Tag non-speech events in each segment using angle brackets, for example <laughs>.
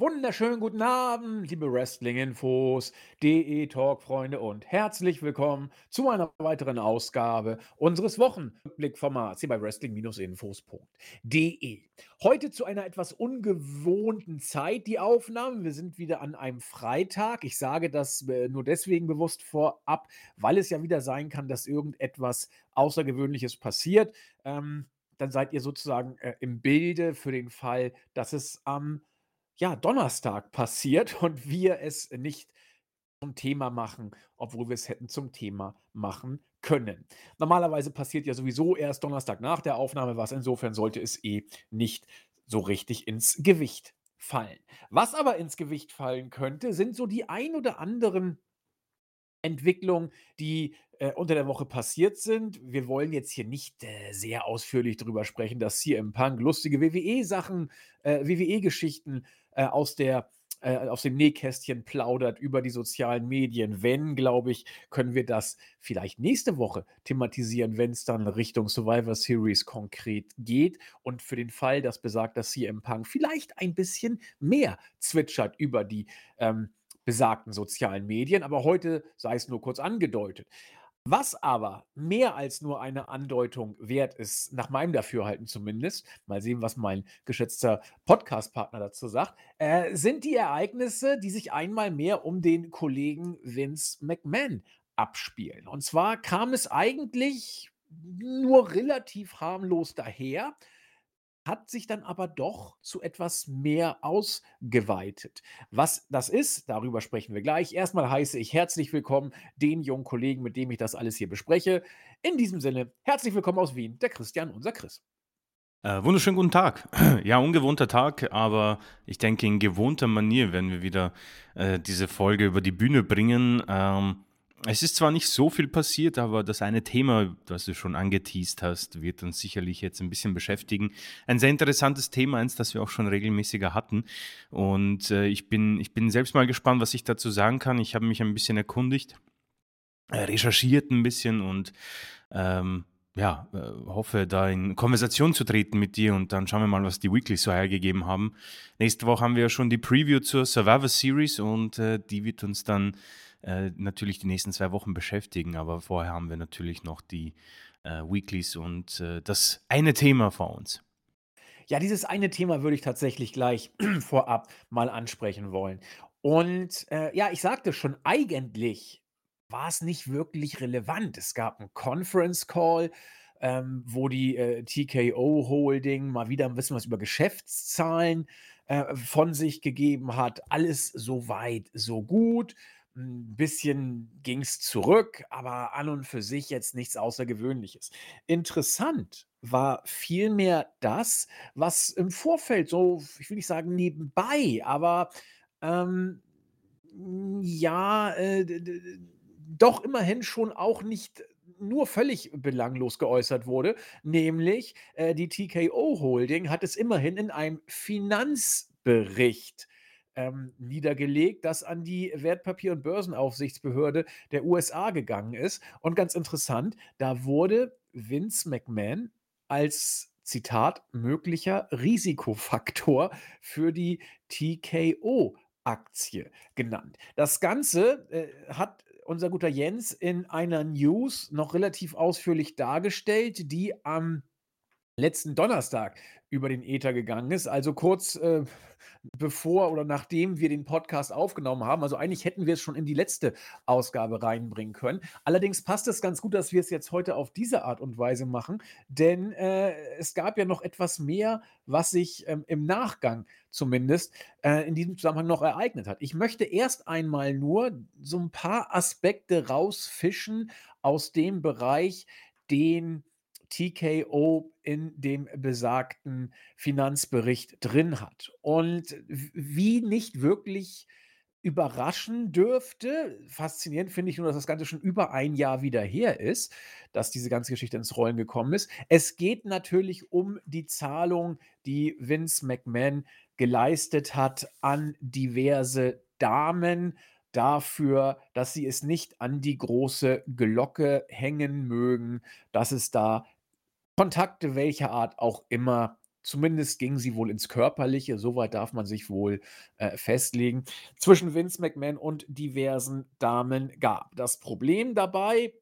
wunderschönen guten Abend, liebe Wrestling-Infos, DE-Talk-Freunde und herzlich willkommen zu einer weiteren Ausgabe unseres Wochenblickformats hier bei Wrestling-Infos.de. Heute zu einer etwas ungewohnten Zeit die Aufnahme. Wir sind wieder an einem Freitag. Ich sage das äh, nur deswegen bewusst vorab, weil es ja wieder sein kann, dass irgendetwas Außergewöhnliches passiert. Ähm, dann seid ihr sozusagen äh, im Bilde für den Fall, dass es am ja, Donnerstag passiert <laughs> und wir es nicht zum Thema machen, obwohl wir es hätten zum Thema machen können. Normalerweise passiert ja sowieso erst Donnerstag nach der Aufnahme was, insofern sollte es eh nicht so richtig ins Gewicht fallen. Was aber ins Gewicht fallen könnte, sind so die ein oder anderen Entwicklungen, die äh, unter der Woche passiert sind. Wir wollen jetzt hier nicht äh, sehr ausführlich darüber sprechen, dass im Punk lustige WWE-Sachen, äh, WWE-Geschichten äh, aus der äh, aus dem Nähkästchen plaudert über die sozialen Medien. Wenn, glaube ich, können wir das vielleicht nächste Woche thematisieren, wenn es dann Richtung Survivor Series konkret geht. Und für den Fall, dass besagt, dass CM Punk vielleicht ein bisschen mehr zwitschert über die ähm, besagten sozialen Medien, aber heute sei es nur kurz angedeutet. Was aber mehr als nur eine Andeutung wert ist, nach meinem Dafürhalten zumindest, mal sehen, was mein geschätzter Podcast-Partner dazu sagt, äh, sind die Ereignisse, die sich einmal mehr um den Kollegen Vince McMahon abspielen. Und zwar kam es eigentlich nur relativ harmlos daher, hat sich dann aber doch zu etwas mehr ausgeweitet. Was das ist, darüber sprechen wir gleich. Erstmal heiße ich herzlich willkommen den jungen Kollegen, mit dem ich das alles hier bespreche. In diesem Sinne, herzlich willkommen aus Wien, der Christian, unser Chris. Äh, wunderschönen guten Tag. <clears throat> Ja, ungewohnter Tag, aber ich denke, in gewohnter Manier werden wir wieder äh, diese Folge über die Bühne bringen. Ähm, es ist zwar nicht so viel passiert, aber das eine Thema, das du schon angeteased hast, wird uns sicherlich jetzt ein bisschen beschäftigen. Ein sehr interessantes Thema, eins, das wir auch schon regelmäßiger hatten. Und äh, ich, bin, ich bin selbst mal gespannt, was ich dazu sagen kann. Ich habe mich ein bisschen erkundigt, äh, recherchiert ein bisschen und ähm, ja, äh, hoffe, da in Konversation zu treten mit dir und dann schauen wir mal, was die Weeklies so hergegeben haben. Nächste Woche haben wir ja schon die Preview zur Survivor Series und äh, die wird uns dann äh, natürlich die nächsten zwei Wochen beschäftigen. Aber vorher haben wir natürlich noch die äh, Weeklies und äh, das eine Thema vor uns. Ja, dieses eine Thema würde ich tatsächlich gleich <clears throat> vorab mal ansprechen wollen. Und äh, ja, ich sagte schon, eigentlich war es nicht wirklich relevant. Es gab einen Conference Call, ähm, wo die äh, TKO Holding mal wieder ein bisschen was über Geschäftszahlen äh, von sich gegeben hat. Alles so weit, so gut. Ein bisschen ging es zurück, aber an und für sich jetzt nichts Außergewöhnliches. Interessant war vielmehr das, was im Vorfeld so, ich will nicht sagen nebenbei, aber ähm, ja, äh, doch immerhin schon auch nicht nur völlig belanglos geäußert wurde, nämlich äh, die TKO Holding hat es immerhin in einem Finanzbericht ähm, niedergelegt, das an die Wertpapier- und Börsenaufsichtsbehörde der USA gegangen ist. Und ganz interessant, da wurde Vince McMahon als Zitat möglicher Risikofaktor für die TKO-Aktie genannt. Das Ganze äh, hat unser guter Jens in einer News noch relativ ausführlich dargestellt, die am letzten Donnerstag über den Äther gegangen ist. Also kurz äh, bevor oder nachdem wir den Podcast aufgenommen haben. Also eigentlich hätten wir es schon in die letzte Ausgabe reinbringen können. Allerdings passt es ganz gut, dass wir es jetzt heute auf diese Art und Weise machen, denn äh, es gab ja noch etwas mehr, was sich ähm, im Nachgang zumindest äh, in diesem Zusammenhang noch ereignet hat. Ich möchte erst einmal nur so ein paar Aspekte rausfischen aus dem Bereich, den TKO in dem besagten Finanzbericht drin hat. Und wie nicht wirklich überraschen dürfte, faszinierend finde ich nur, dass das Ganze schon über ein Jahr wieder her ist, dass diese ganze Geschichte ins Rollen gekommen ist. Es geht natürlich um die Zahlung, die Vince McMahon geleistet hat an diverse Damen dafür, dass sie es nicht an die große Glocke hängen mögen, dass es da Kontakte welcher Art auch immer Zumindest ging sie wohl ins Körperliche, so weit darf man sich wohl, äh, festlegen, zwischen Vince McMahon und diversen Damen gab. Das Problem dabei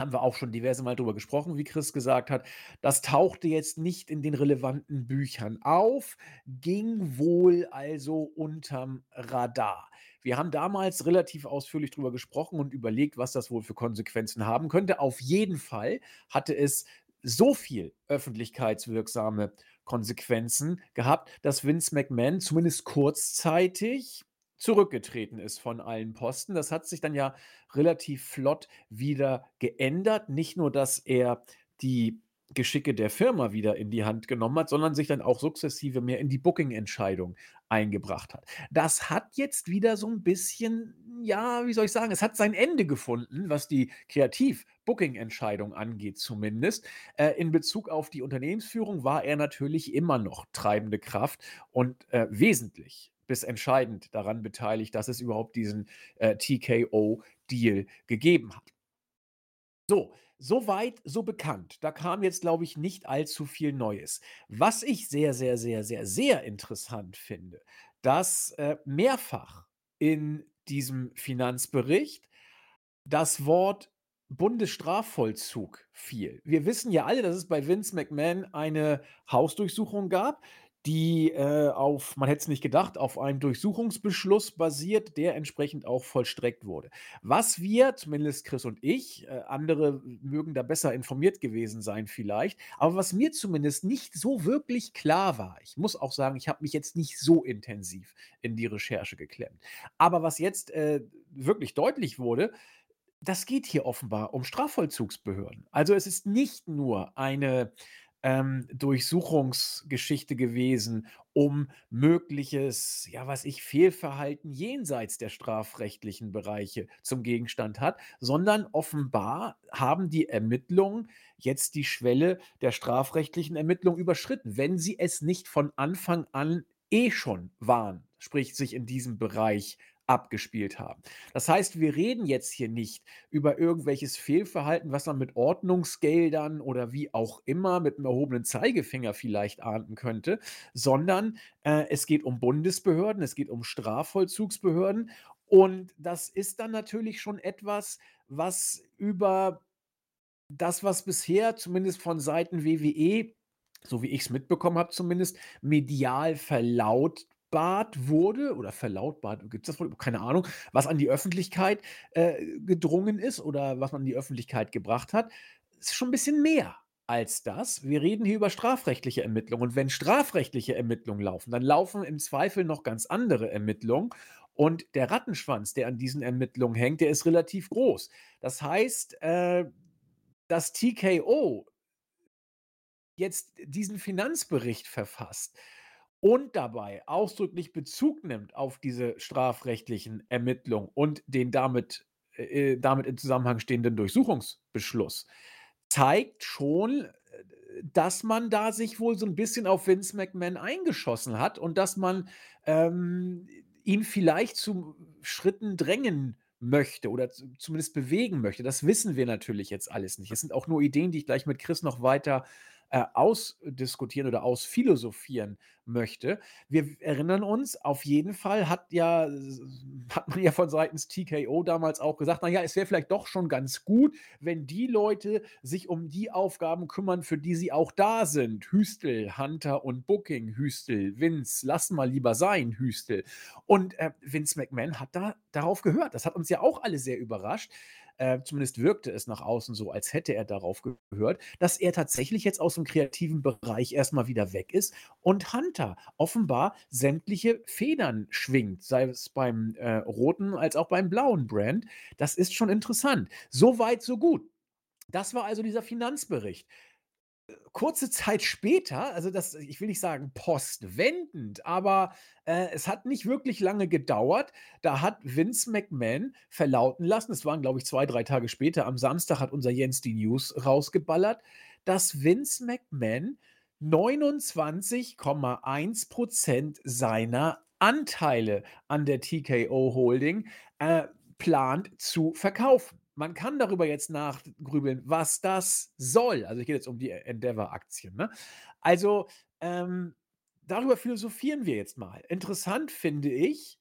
haben wir auch schon diverse Mal drüber gesprochen, wie Chris gesagt hat. Das tauchte jetzt nicht in den relevanten Büchern auf, ging wohl also unterm Radar. Wir haben damals relativ ausführlich drüber gesprochen und überlegt, was das wohl für Konsequenzen haben könnte. Auf jeden Fall hatte es so viel öffentlichkeitswirksame Konsequenzen gehabt, dass Vince McMahon zumindest kurzzeitig zurückgetreten ist von allen Posten. Das hat sich dann ja relativ flott wieder geändert. Nicht nur, dass er die Geschicke der Firma wieder in die Hand genommen hat, sondern sich dann auch sukzessive mehr in die Booking-Entscheidung eingebracht hat. Das hat jetzt wieder so ein bisschen, ja, wie soll ich sagen, es hat sein Ende gefunden, was die Kreativ-Booking-Entscheidung angeht zumindest. Äh, in Bezug auf die Unternehmensführung war er natürlich immer noch treibende Kraft und äh, wesentlich bis entscheidend daran beteiligt, dass es überhaupt diesen äh, TKO-Deal gegeben hat. So, so weit, so bekannt. Da kam jetzt, glaube ich, nicht allzu viel Neues. Was ich sehr, sehr, sehr, sehr, sehr interessant finde, dass äh, mehrfach in diesem Finanzbericht das Wort Bundesstrafvollzug fiel. Wir wissen ja alle, dass es bei Vince McMahon eine Hausdurchsuchung gab die, äh, auf man hätte es nicht gedacht, auf einem Durchsuchungsbeschluss basiert, der entsprechend auch vollstreckt wurde. Was wir, zumindest Chris und ich, äh, andere mögen da besser informiert gewesen sein vielleicht, aber was mir zumindest nicht so wirklich klar war, ich muss auch sagen, ich habe mich jetzt nicht so intensiv in die Recherche geklemmt. Aber was jetzt, äh, wirklich deutlich wurde, das geht hier offenbar um Strafvollzugsbehörden. Also, es ist nicht nur eine ähm, Durchsuchungsgeschichte gewesen, um mögliches, ja, was ich, Fehlverhalten jenseits der strafrechtlichen Bereiche zum Gegenstand hat, sondern offenbar haben die Ermittlungen jetzt die Schwelle der strafrechtlichen Ermittlung überschritten, wenn sie es nicht von Anfang an eh schon waren, sprich sich in diesem Bereich abgespielt haben. Das heißt, wir reden jetzt hier nicht über irgendwelches Fehlverhalten, was man mit Ordnungsgeldern oder wie auch immer mit einem erhobenen Zeigefinger vielleicht ahnden könnte, sondern äh, es geht um Bundesbehörden, es geht um Strafvollzugsbehörden und das ist dann natürlich schon etwas, was über das, was bisher zumindest von Seiten WWE so wie ich es mitbekommen habe zumindest, medial verlaut verlautbart wurde oder verlautbart, gibt es das wohl? Keine Ahnung, was an die Öffentlichkeit äh, gedrungen ist oder was man an die Öffentlichkeit gebracht hat, ist schon ein bisschen mehr als das. Wir reden hier über strafrechtliche Ermittlungen. Und wenn strafrechtliche Ermittlungen laufen, dann laufen im Zweifel noch ganz andere Ermittlungen. Und der Rattenschwanz, der an diesen Ermittlungen hängt, der ist relativ groß. Das heißt, äh, dass TKO jetzt diesen Finanzbericht verfasst, und dabei ausdrücklich Bezug nimmt auf diese strafrechtlichen Ermittlungen und den damit, äh, äh, damit in Zusammenhang stehenden Durchsuchungsbeschluss, zeigt schon, äh, dass man da sich wohl so ein bisschen auf Vince McMahon eingeschossen hat und dass man ähm, ihn vielleicht zu Schritten drängen möchte oder zumindest bewegen möchte. Das wissen wir natürlich jetzt alles nicht. Es sind auch nur Ideen, die ich gleich mit Chris noch weiter äh, ausdiskutieren oder ausphilosophieren möchte. Wir erinnern uns, auf jeden Fall hat ja, hat man ja von seitens TKO damals auch gesagt, naja, es wäre vielleicht doch schon ganz gut, wenn die Leute sich um die Aufgaben kümmern, für die sie auch da sind. Hüstel, Hunter und Booking, Hüstel, Vince, lass mal lieber sein, Hüstel. Und äh, Vince McMahon hat da darauf gehört. Das hat uns ja auch alle sehr überrascht äh, zumindest wirkte es nach außen so, als hätte er darauf gehört, dass er tatsächlich jetzt aus dem kreativen Bereich erstmal wieder weg ist und Hunter offenbar sämtliche Federn schwingt, sei es beim äh, roten als auch beim blauen Brand. Das ist schon interessant. So weit, so gut. Das war also dieser Finanzbericht kurze Zeit später, also das ich will nicht sagen postwendend, aber, äh, es hat nicht wirklich lange gedauert. Da hat Vince McMahon verlauten lassen es waren, glaube ich, zwei, drei Tage später, am Samstag hat unser Jens die News rausgeballert, dass Vince McMahon 29,1% seiner Anteile an der TKO Holding, äh, plant zu verkaufen. Man kann darüber jetzt nachgrübeln, was das soll. Also, es geht jetzt um die Endeavor-Aktien, ne? Also, ähm, darüber philosophieren wir jetzt mal. Interessant finde ich,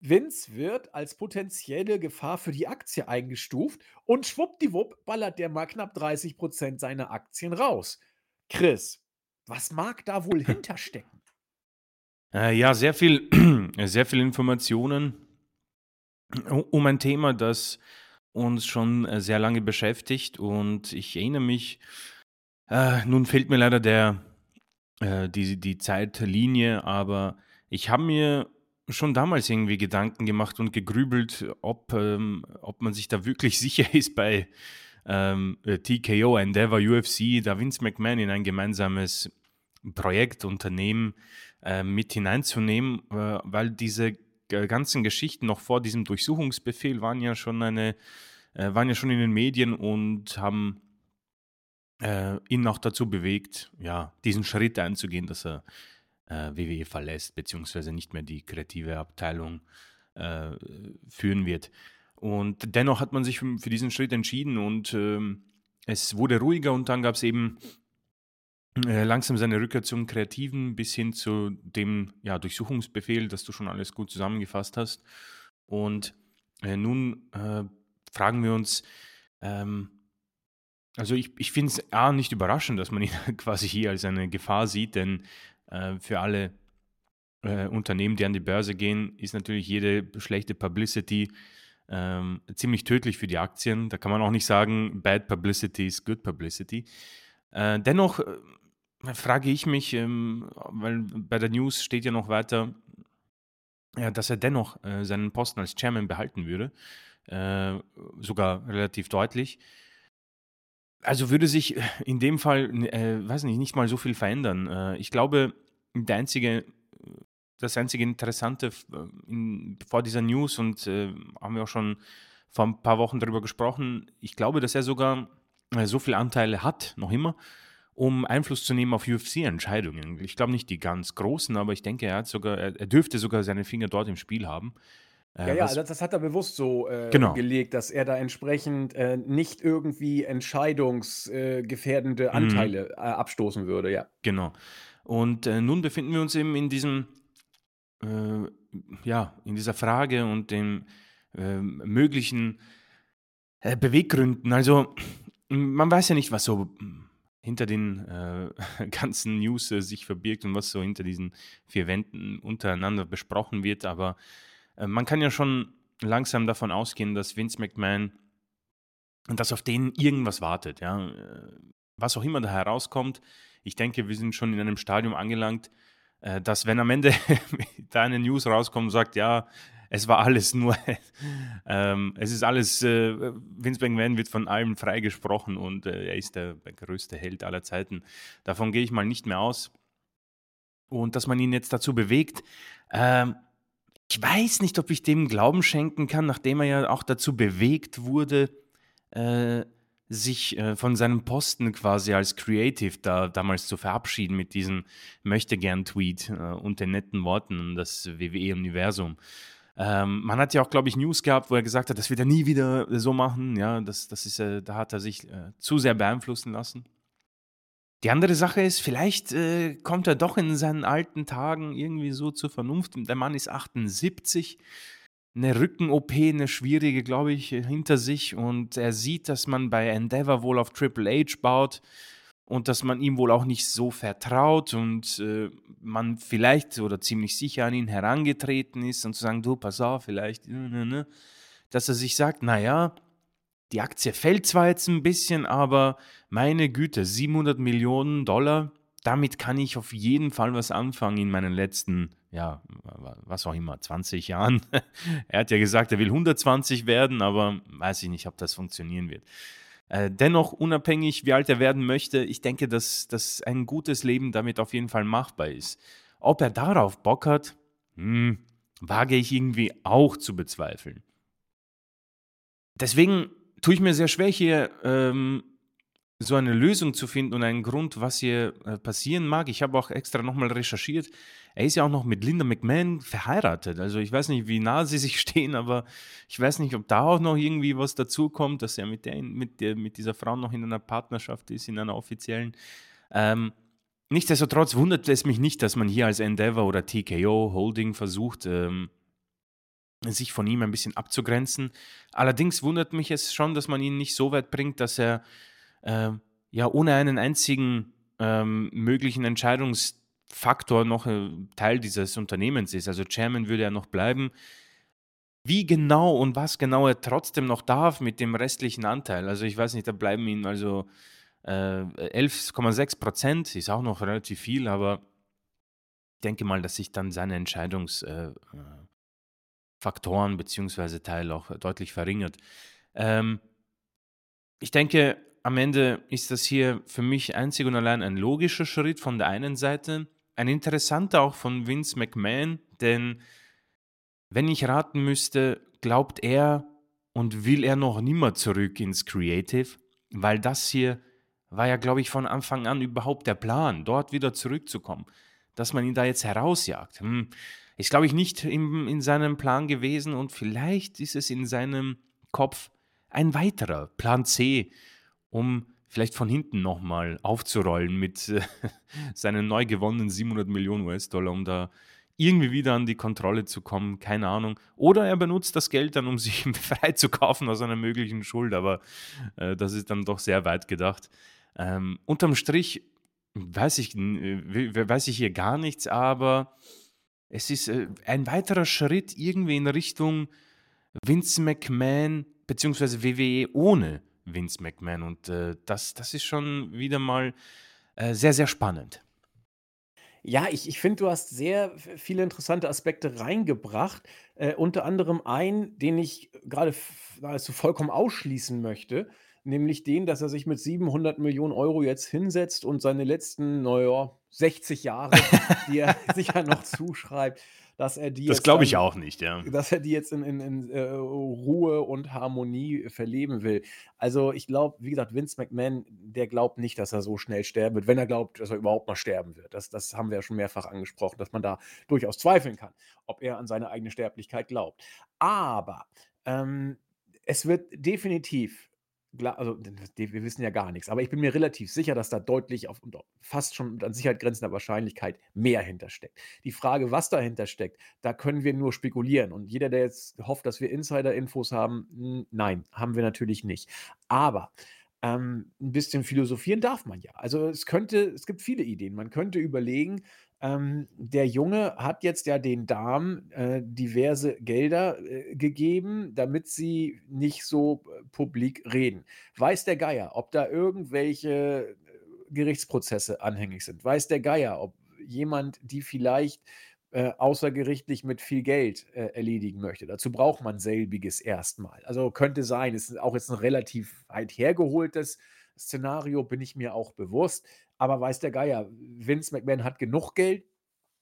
Vince wird als potenzielle Gefahr für die Aktie eingestuft und schwuppdiwupp ballert der mal knapp 30% seiner Aktien raus. Chris, was mag da wohl <laughs> hinterstecken? Äh, ja, sehr viel, <clears throat> sehr viel Informationen um ein Thema, das uns schon äh, sehr lange beschäftigt und ich erinnere mich, äh, nun fehlt mir leider der, äh, die, die Zeitlinie, aber ich habe mir schon damals irgendwie Gedanken gemacht und gegrübelt, ob, ähm, ob man sich da wirklich <laughs> sicher ist bei ähm, äh, TKO, Endeavor, UFC, da Vince McMahon in ein gemeinsames Projekt, Unternehmen äh, mit hineinzunehmen, äh, weil diese ganzen Geschichten noch vor diesem Durchsuchungsbefehl waren ja schon eine, äh, waren ja schon in den Medien und haben äh, ihn auch dazu bewegt, ja, diesen Schritt einzugehen, dass er äh, WWE verlässt, beziehungsweise nicht mehr die kreative Abteilung äh, führen wird. Und dennoch hat man sich für, diesen Schritt entschieden und ähm, es wurde ruhiger und dann gab es eben äh, langsam seine Rückkehr zum Kreativen bis hin zu dem ja, Durchsuchungsbefehl, dass du schon alles gut zusammengefasst hast. Und äh, nun äh, fragen wir uns, ähm, also ich, ich finde es A nicht überraschend, dass man ihn <laughs> quasi hier als eine Gefahr sieht, denn äh, für alle äh, Unternehmen, die an die Börse gehen, ist natürlich jede schlechte Publicity ähm, ziemlich tödlich für die Aktien. Da kann man auch nicht sagen, bad publicity is good publicity. Äh, dennoch äh, frage ich mich, ähm, weil bei der News steht ja noch weiter, ja, dass er dennoch äh, seinen Posten als Chairman behalten würde, äh, sogar relativ deutlich. Also würde sich in dem Fall, äh, weiß nicht, nicht mal so viel verändern. Äh, ich glaube, der einzige, das einzige Interessante äh, in, vor dieser News und äh, haben wir auch schon vor ein paar Wochen darüber gesprochen, ich glaube, dass er sogar äh, so viele Anteile hat, noch immer, um Einfluss zu nehmen auf UFC-Entscheidungen. Ich glaube nicht die ganz großen, aber ich denke, er hat sogar, er, dürfte sogar seine Finger dort im Spiel haben. Äh, ja, ja, das, das, hat er bewusst so äh, genau. gelegt, dass er da entsprechend äh, nicht irgendwie entscheidungsgefährdende mhm. Anteile mhm. abstoßen würde, ja. Genau. Und äh, nun befinden wir uns eben in diesem, äh, ja, in dieser Frage und den möglichen Beweggründen. Also, man weiß ja nicht, was so hinter den äh, <laughs> ganzen News äh, sich verbirgt und was so hinter diesen vier Wänden untereinander besprochen wird, aber äh, man kann ja schon langsam davon ausgehen, dass Vince McMahon dass auf den irgendwas wartet, ja. Äh, was auch immer da herauskommt, ich denke, wir sind schon in einem Stadium angelangt, äh, dass wenn am Ende <laughs> da eine News rauskommt und sagt, ja, es war alles nur, <laughs> ähm, es ist alles, äh, Vince McMahon wird von allem freigesprochen und äh, er ist der, größte Held aller Zeiten. Davon gehe ich mal nicht mehr aus. Und dass man ihn jetzt dazu bewegt, ähm, ich weiß nicht, ob ich dem Glauben schenken kann, nachdem er ja auch dazu bewegt wurde, äh, sich äh, von seinem Posten quasi als Creative da damals zu verabschieden mit diesem Möchtegern-Tweet äh, und den netten Worten das WWE-Universum. Ähm, man hat ja auch, glaube ich, News gehabt, wo er gesagt hat, das wird er nie wieder so machen. Ja, das, das ist, äh, da hat er sich äh, zu sehr beeinflussen lassen. Die andere Sache ist, vielleicht äh, kommt er doch in seinen alten Tagen irgendwie so zur Vernunft. Der Mann ist 78, eine Rücken-OP, eine schwierige, glaube ich, hinter sich und er sieht, dass man bei Endeavor wohl auf Triple H baut und dass man ihm wohl auch nicht so vertraut und äh, man vielleicht oder ziemlich sicher an ihn herangetreten ist und zu sagen, du, pass auf, vielleicht, ne, ne, ne, dass er sich sagt, naja, die Aktie fällt zwar jetzt ein bisschen, aber meine Güte, 700 Millionen Dollar, damit kann ich auf jeden Fall was anfangen in meinen letzten, ja, was auch immer, 20 Jahren. <laughs> er hat ja gesagt, er will 120 werden, aber weiß ich nicht, ob das funktionieren wird. Äh, dennoch, unabhängig, wie alt er werden möchte, ich denke, dass, dass ein gutes Leben damit auf jeden Fall machbar ist. Ob er darauf Bock hat, hm, wage ich irgendwie auch zu bezweifeln. Deswegen tue ich mir sehr schwer, hier ähm, so eine Lösung zu finden und einen Grund, was hier äh, passieren mag. Ich habe auch extra nochmal recherchiert. Er ist ja auch noch mit Linda McMahon verheiratet. Also ich weiß nicht, wie nah sie sich <laughs> stehen, aber ich weiß nicht, ob da auch noch irgendwie was dazu kommt, dass er mit, der, mit, der, mit dieser Frau noch in einer Partnerschaft ist, in einer offiziellen. Ähm, nichtsdestotrotz wundert es mich nicht, dass man hier als Endeavor oder TKO Holding versucht, ähm, sich von ihm ein bisschen abzugrenzen. Allerdings wundert mich es schon, dass man ihn nicht so weit bringt, dass er äh, ja ohne einen einzigen ähm, möglichen Entscheidungsfaktor noch äh, Teil dieses Unternehmens ist. Also Chairman würde er noch bleiben. Wie genau und was genau er trotzdem noch darf mit dem restlichen Anteil. Also ich weiß nicht, da bleiben ihm also äh, 11,6 Prozent, ist auch noch relativ viel, aber ich denke mal, dass sich dann seine Entscheidungsfaktoren äh, bzw. Teil auch deutlich verringert. Ähm, ich denke, am Ende ist das hier für mich einzig und allein ein logischer Schritt von der einen Seite, ein interessanter auch von Vince McMahon, denn wenn ich raten müsste, glaubt er und will er noch nimmer zurück ins Creative, weil das hier war ja, glaube ich, von Anfang an überhaupt der Plan, dort wieder zurückzukommen. Dass man ihn da jetzt herausjagt, hm, ist, glaube ich, nicht in, in seinem Plan gewesen und vielleicht ist es in seinem Kopf ein weiterer Plan C, um vielleicht von hinten nochmal aufzurollen mit äh, <laughs> seinen neu gewonnenen 700 Millionen US-Dollar, um da irgendwie wieder an die Kontrolle zu kommen, keine Ahnung. Oder er benutzt das Geld dann, um <laughs> sich frei zu kaufen aus einer möglichen Schuld, aber äh, das ist dann doch sehr weit gedacht. Ähm, unterm Strich weiß ich, äh, weiß ich hier gar nichts, aber es ist äh, ein weiterer Schritt irgendwie in Richtung Vince McMahon bzw. WWE ohne Vince McMahon und äh, das, das ist schon wieder mal äh, sehr, sehr spannend. Ja, ich ich finde, du hast sehr viele interessante Aspekte reingebracht, äh, unter anderem einen, den ich gerade nahezu vollkommen ausschließen möchte, nämlich den, dass er sich mit 700 Millionen Euro jetzt hinsetzt und seine letzten, na ja, 60 Jahre, die er <laughs> sich ja noch zuschreibt dass er die Das jetzt glaube ich dann auch nicht, ja. dass er die jetzt in in in, äh, Ruhe und Harmonie verleben will. Also, ich glaube, wie gesagt, Vince McMahon, der glaubt nicht, dass er so schnell sterben wird, wenn er glaubt, dass er überhaupt mal sterben wird. Das das haben wir ja schon mehrfach angesprochen, dass man da durchaus zweifeln kann, ob er an seine eigene Sterblichkeit glaubt. Aber, ähm, es wird definitiv also wir wissen ja gar nichts. Aber ich bin mir relativ sicher, dass da deutlich auf fast schon an Sicherheit grenzender Wahrscheinlichkeit mehr hintersteckt. Die Frage, was dahinter steckt, da können wir nur spekulieren. Und jeder, der jetzt hofft, dass wir Insider-Infos haben, nein, haben wir natürlich nicht. Aber ähm, ein bisschen philosophieren darf man ja. Also es könnte, es gibt viele Ideen. Man könnte überlegen, ähm, der Junge hat jetzt ja den Damen äh, diverse Gelder äh, gegeben, damit sie nicht so äh, publik reden. Weiß der Geier, ob da irgendwelche äh, Gerichtsprozesse anhängig sind? Weiß der Geier, ob jemand die vielleicht äh, außergerichtlich mit viel Geld äh, erledigen möchte? Dazu braucht man selbiges erstmal. Also könnte sein, ist auch jetzt ein relativ weit hergeholtes Szenario, bin ich mir auch bewusst. Aber weiß der Geier, Vince McMahon hat genug Geld.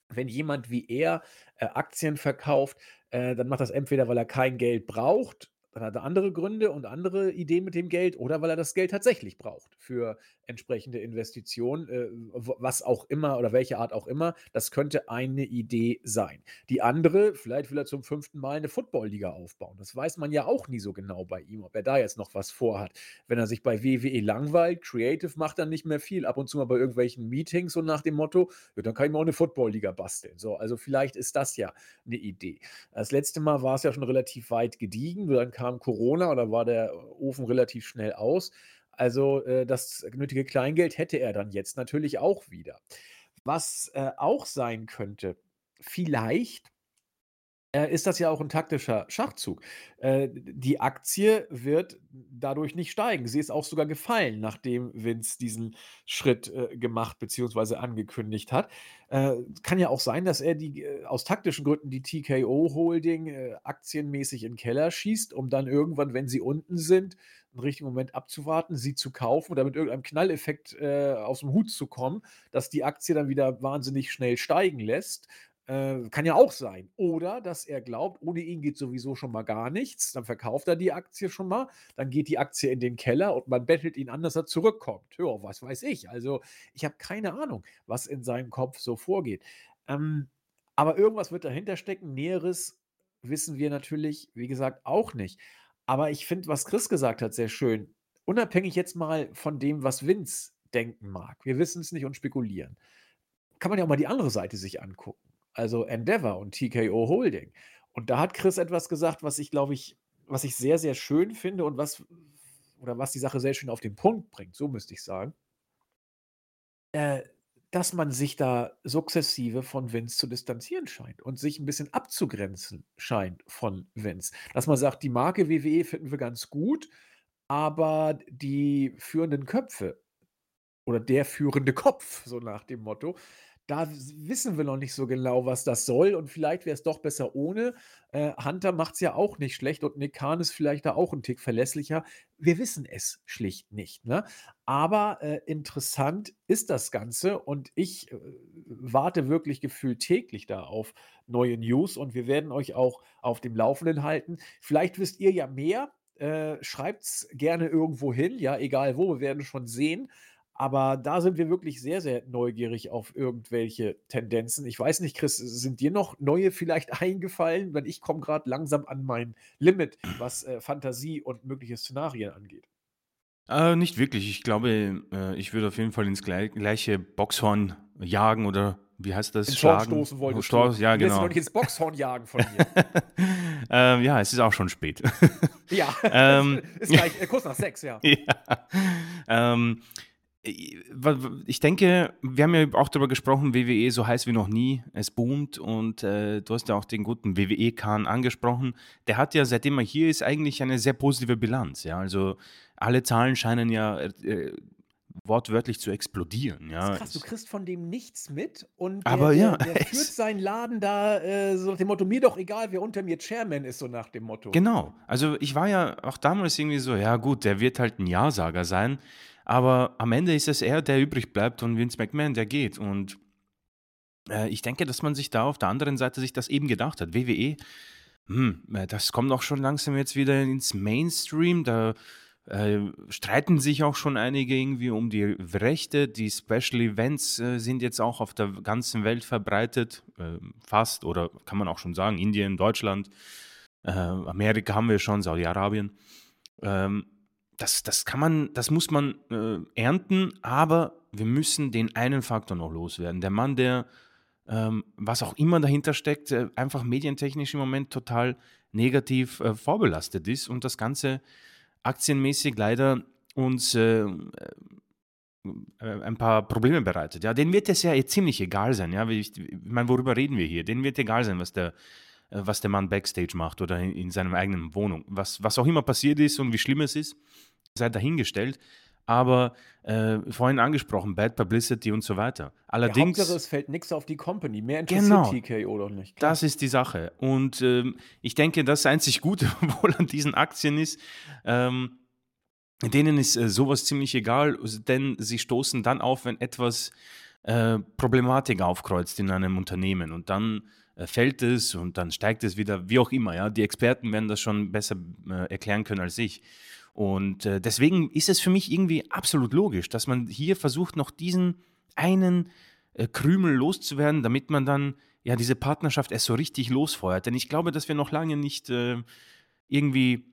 Wenn jemand wie er äh, Aktien verkauft, äh, dann macht das entweder, weil er kein Geld braucht dann hat er andere Gründe und andere Ideen mit dem Geld oder weil er das Geld tatsächlich braucht für entsprechende Investitionen, äh, was auch immer oder welche Art auch immer. Das könnte eine Idee sein. Die andere, vielleicht will er zum fünften Mal eine Football-Liga aufbauen. Das weiß man ja auch nie so genau bei ihm, ob er da jetzt noch was vorhat. Wenn er sich bei WWE langweilt, Creative macht dann nicht mehr viel, ab und zu mal bei irgendwelchen Meetings so nach dem Motto, ja, dann kann ich mir auch eine Football-Liga basteln. So, also vielleicht ist das ja eine Idee. Das letzte Mal war es ja schon relativ weit gediegen, dann kam Corona oder war der Ofen relativ schnell aus. Also äh, das nötige Kleingeld hätte er dann jetzt natürlich auch wieder. Was äh, auch sein könnte, vielleicht äh, ist das ja auch ein taktischer Schachzug. Äh, die Aktie wird dadurch nicht steigen. Sie ist auch sogar gefallen, nachdem Vince diesen Schritt äh, gemacht bzw. angekündigt hat. Kann ja auch sein, dass er die aus taktischen Gründen die TKO Holding aktienmäßig in den Keller schießt, um dann irgendwann, wenn sie unten sind, einen richtigen Moment abzuwarten, sie zu kaufen oder mit irgendeinem Knalleffekt aus dem Hut zu kommen, dass die Aktie dann wieder wahnsinnig schnell steigen lässt äh, kann ja auch sein. Oder dass er glaubt, ohne ihn geht sowieso schon mal gar nichts. Dann verkauft er die Aktie schon mal. Dann geht die Aktie in den Keller und man bettelt ihn an, dass er zurückkommt. Ja, was weiß ich. Also, ich habe keine Ahnung, was in seinem Kopf so vorgeht. Ähm, aber irgendwas wird dahinter stecken. Näheres wissen wir natürlich, wie gesagt, auch nicht. Aber ich finde, was Chris gesagt hat, sehr schön. Unabhängig jetzt mal von dem, was Vince denken mag. Wir wissen es nicht und spekulieren. Kann man ja auch mal die andere Seite sich angucken. Also Endeavor und TKO Holding. Und da hat Chris etwas gesagt, was ich, glaube ich, was ich sehr, sehr schön finde und was oder was die Sache sehr schön auf den Punkt bringt, so müsste ich sagen. Äh, dass man sich da sukzessive von Vince zu distanzieren scheint und sich ein bisschen abzugrenzen scheint von Vince. Dass man sagt, die Marke WWE finden wir ganz gut, aber die führenden Köpfe oder der führende Kopf, so nach dem Motto, da wissen wir noch nicht so genau, was das soll und vielleicht wäre es doch besser ohne. Äh, Hunter macht es ja auch nicht schlecht und Nick Khan ist vielleicht da auch ein Tick verlässlicher. Wir wissen es schlicht nicht, ne? Aber, äh, interessant ist das Ganze und ich, äh, warte wirklich gefühlt täglich da auf neue News und wir werden euch auch auf dem Laufenden halten. Vielleicht wisst ihr ja mehr, äh, schreibt's gerne irgendwo hin, ja, egal wo, wir werden schon sehen. Aber da sind wir wirklich sehr, sehr neugierig auf irgendwelche Tendenzen. Ich weiß nicht, Chris, sind dir noch neue vielleicht <laughs> eingefallen? Weil ich komme gerade langsam an mein Limit, was äh, Fantasie und mögliche Szenarien angeht. Äh, nicht wirklich. Ich glaube, äh, ich würde auf jeden Fall ins gleiche Boxhorn jagen oder wie heißt das? Ins Schlagen? stoßen wolltest Stoß, Ja, genau. Du ins Boxhorn jagen von mir. <laughs> ähm, ja, es ist auch schon spät. ja, <laughs> ähm, ist gleich äh, kurz nach sechs, ja. ja. Ähm, ich denke, wir haben ja auch darüber gesprochen, WWE so heiß wie noch nie, es boomt und äh, du hast ja auch den guten WWE-Kahn angesprochen. Der hat ja, seitdem er hier ist, eigentlich eine sehr positive Bilanz. Ja? Also alle Zahlen scheinen ja äh, wortwörtlich zu explodieren. Ja. Das ist krass, du kriegst von dem nichts mit und der, aber ja, der, der <laughs> führt seinen Laden da äh, so nach dem Motto, mir doch egal, wer unter mir Chairman ist, so nach dem Motto. Genau, also ich war ja auch damals irgendwie so, ja gut, der wird halt ein Ja-Sager sein. Aber am Ende ist es er, der übrig bleibt und Vince McMahon, der geht. Und äh, ich denke, dass man sich da auf der anderen Seite sich das eben gedacht hat. WWE, hm, äh, das kommt auch schon langsam jetzt wieder ins Mainstream. Da äh, streiten sich auch schon einige irgendwie um die Rechte. Die Special Events äh, sind jetzt auch auf der ganzen Welt verbreitet. Äh, fast, oder kann man auch schon sagen, Indien, Deutschland, äh, Amerika haben wir schon, Saudi-Arabien. Ähm, das, das kann man, das muss man äh, ernten, aber wir müssen den einen Faktor noch loswerden. Der Mann, der, ähm, was auch immer dahinter steckt, äh, einfach medientechnisch im Moment total negativ äh, vorbelastet ist und das Ganze aktienmäßig leider uns äh, äh, ein paar Probleme bereitet. Ja, denen wird es ja ziemlich egal sein. Ja, ich, ich meine, worüber reden wir hier? Denen wird egal sein, was der, was der Mann backstage macht oder in, in seiner eigenen Wohnung. Was, was auch immer passiert ist und wie schlimm es ist sei dahingestellt. Aber äh, vorhin angesprochen, Bad Publicity und so weiter. Allerdings. Ja, Hauptsache, es fällt nichts auf die Company. Mehr interessiert genau, TKO doch nicht. Klar. Das ist die Sache. Und ähm, ich denke, das einzig Gute <laughs> wohl an diesen Aktien ist, ähm, denen ist äh, sowas ziemlich egal, denn sie stoßen dann auf, wenn etwas äh, Problematik aufkreuzt in einem Unternehmen. Und dann äh, fällt es und dann steigt es wieder, wie auch immer. Ja? Die Experten werden das schon besser äh, erklären können als ich. Und äh, deswegen ist es für mich irgendwie absolut logisch, dass man hier versucht, noch diesen einen äh, Krümel loszuwerden, damit man dann ja diese Partnerschaft erst so richtig losfeuert. Denn ich glaube, dass wir noch lange nicht äh, irgendwie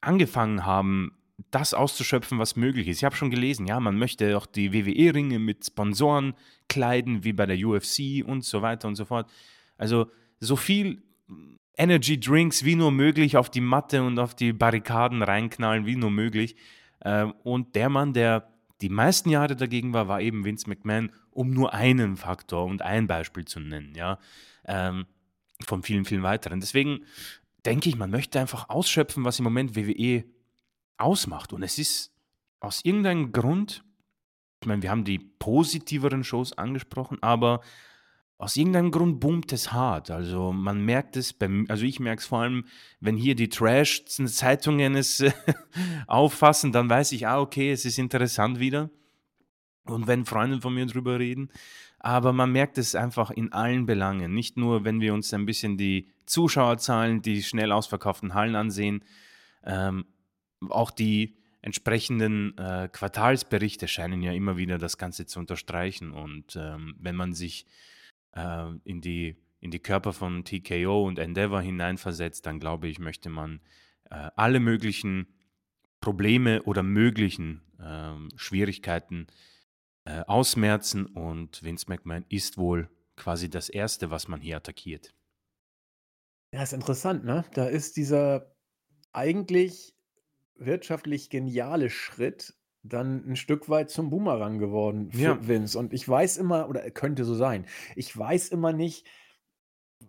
angefangen haben, das auszuschöpfen, was möglich ist. Ich habe schon gelesen, ja, man möchte auch die WWE-Ringe mit Sponsoren kleiden, wie bei der UFC und so weiter und so fort. Also so viel Energy Drinks wie nur möglich auf die Matte und auf die Barrikaden reinknallen, wie nur möglich. Ähm, und der Mann, der die meisten Jahre dagegen war, war eben Vince McMahon, um nur einen Faktor und ein Beispiel zu nennen, ja, ähm, von vielen, vielen weiteren. Deswegen denke ich, man möchte einfach ausschöpfen, was im Moment WWE ausmacht. Und es ist aus irgendeinem Grund, ich meine, wir haben die positiveren Shows angesprochen, aber aus irgendeinem Grund boomt es hart. Also man merkt es, beim, also ich merke es vor allem, wenn hier die Trash-Zeitungen es <laughs> auffassen, dann weiß ich, ah, okay, es ist interessant wieder. Und wenn Freunde von mir drüber reden. Aber man merkt es einfach in allen Belangen. Nicht nur, wenn wir uns ein bisschen die Zuschauerzahlen, die schnell ausverkauften Hallen ansehen, ähm, auch die entsprechenden äh, Quartalsberichte scheinen ja immer wieder das Ganze zu unterstreichen. Und ähm, wenn man sich äh, in, die, in die Körper von TKO und Endeavor hineinversetzt, dann glaube ich, möchte man äh, alle möglichen Probleme oder möglichen äh, Schwierigkeiten äh, ausmerzen und Vince McMahon ist wohl quasi das Erste, was man hier attackiert. Ja, ist interessant, ne? Da ist dieser eigentlich wirtschaftlich geniale Schritt dann ein Stück weit zum Boomerang geworden Ja. für Vince. Und ich weiß immer oder könnte so sein. Ich weiß immer nicht,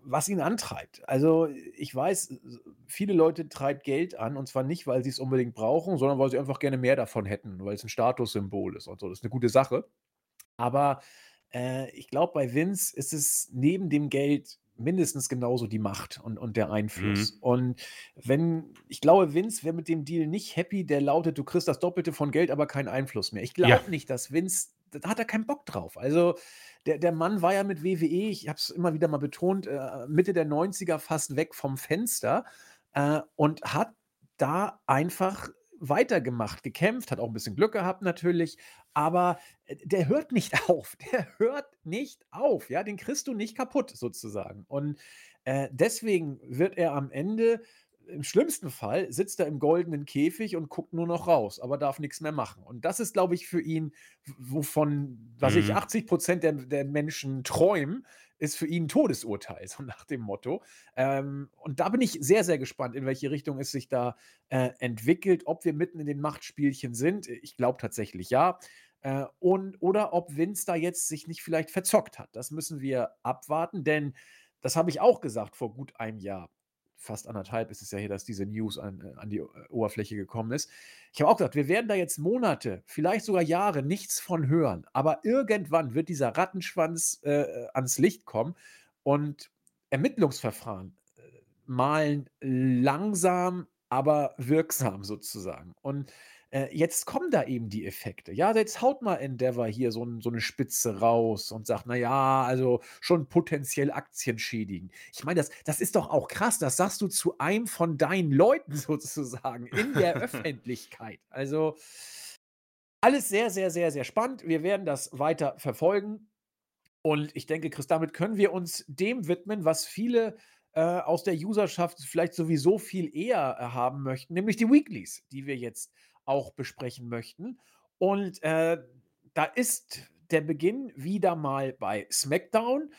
was ihn antreibt. Also, ich weiß, viele Leute treibt Geld an und zwar nicht, weil sie es unbedingt brauchen, sondern weil sie einfach gerne mehr davon hätten, weil es ein Statussymbol ist und so. Das ist eine gute Sache. Aber, äh, ich glaube, bei Vince ist es neben dem Geld mindestens genauso die Macht und und der Einfluss. Mhm. Und wenn ich glaube, Vince wäre mit dem Deal nicht happy, der lautet: „Du kriegst das Doppelte von Geld, aber keinen Einfluss mehr.“ Ich Ja. glaube nicht, dass Vince da hat er keinen Bock drauf. Also, der der Mann war ja mit WWE, ich habe es immer wieder mal betont, äh, Mitte der 90er fast weg vom Fenster, äh, und hat da einfach weitergemacht, gekämpft, hat auch ein bisschen Glück gehabt natürlich, aber, äh, der hört nicht <laughs> auf. Der hört nicht auf, ja? Den kriegst du nicht kaputt sozusagen. Und, äh, deswegen wird er am Ende im schlimmsten Fall sitzt er im goldenen Käfig und guckt nur noch raus, aber darf nichts mehr machen. Und das ist, glaube ich, für ihn, wovon, was ich, Mhm. 80 der der Menschen träumen, ist für ihn 'n Todesurteil, <laughs> so nach dem Motto. Ähm, und da bin ich sehr, sehr gespannt, in welche Richtung es sich da, äh, entwickelt, ob wir mitten in den Machtspielchen sind. Ich glaube tatsächlich ja. Äh, und oder ob Vince da jetzt sich nicht vielleicht verzockt hat. Das müssen wir abwarten, denn das habe ich auch gesagt vor gut einem Jahr. Fast anderthalb ist es ja hier, dass diese News an äh, an die, äh, Oberfläche gekommen ist. Ich habe auch gesagt, wir werden da jetzt Monate, vielleicht sogar Jahre nichts von hören, aber irgendwann wird dieser Rattenschwanz, äh, äh, ans Licht kommen und Ermittlungsverfahren, äh, malen langsam, aber wirksam sozusagen. Und, äh, jetzt kommen da eben die Effekte. Ja, jetzt haut mal Endeavor hier so 'n so 'ne Spitze raus und sagt: „Na ja, also schon potenziell aktienschädigend.“ Ich meine, das das ist doch auch krass. Das sagst du zu einem von deinen Leuten <laughs> sozusagen in der <laughs> Öffentlichkeit. Also, alles sehr, sehr, sehr, sehr spannend. Wir werden das weiter verfolgen. Und ich denke, Chris, damit können wir uns dem widmen, was viele, äh, aus der Userschaft vielleicht sowieso viel eher, äh, haben möchten, nämlich die Weeklies, die wir jetzt auch besprechen möchten. Und, äh, da ist der Beginn wieder mal bei SmackDown.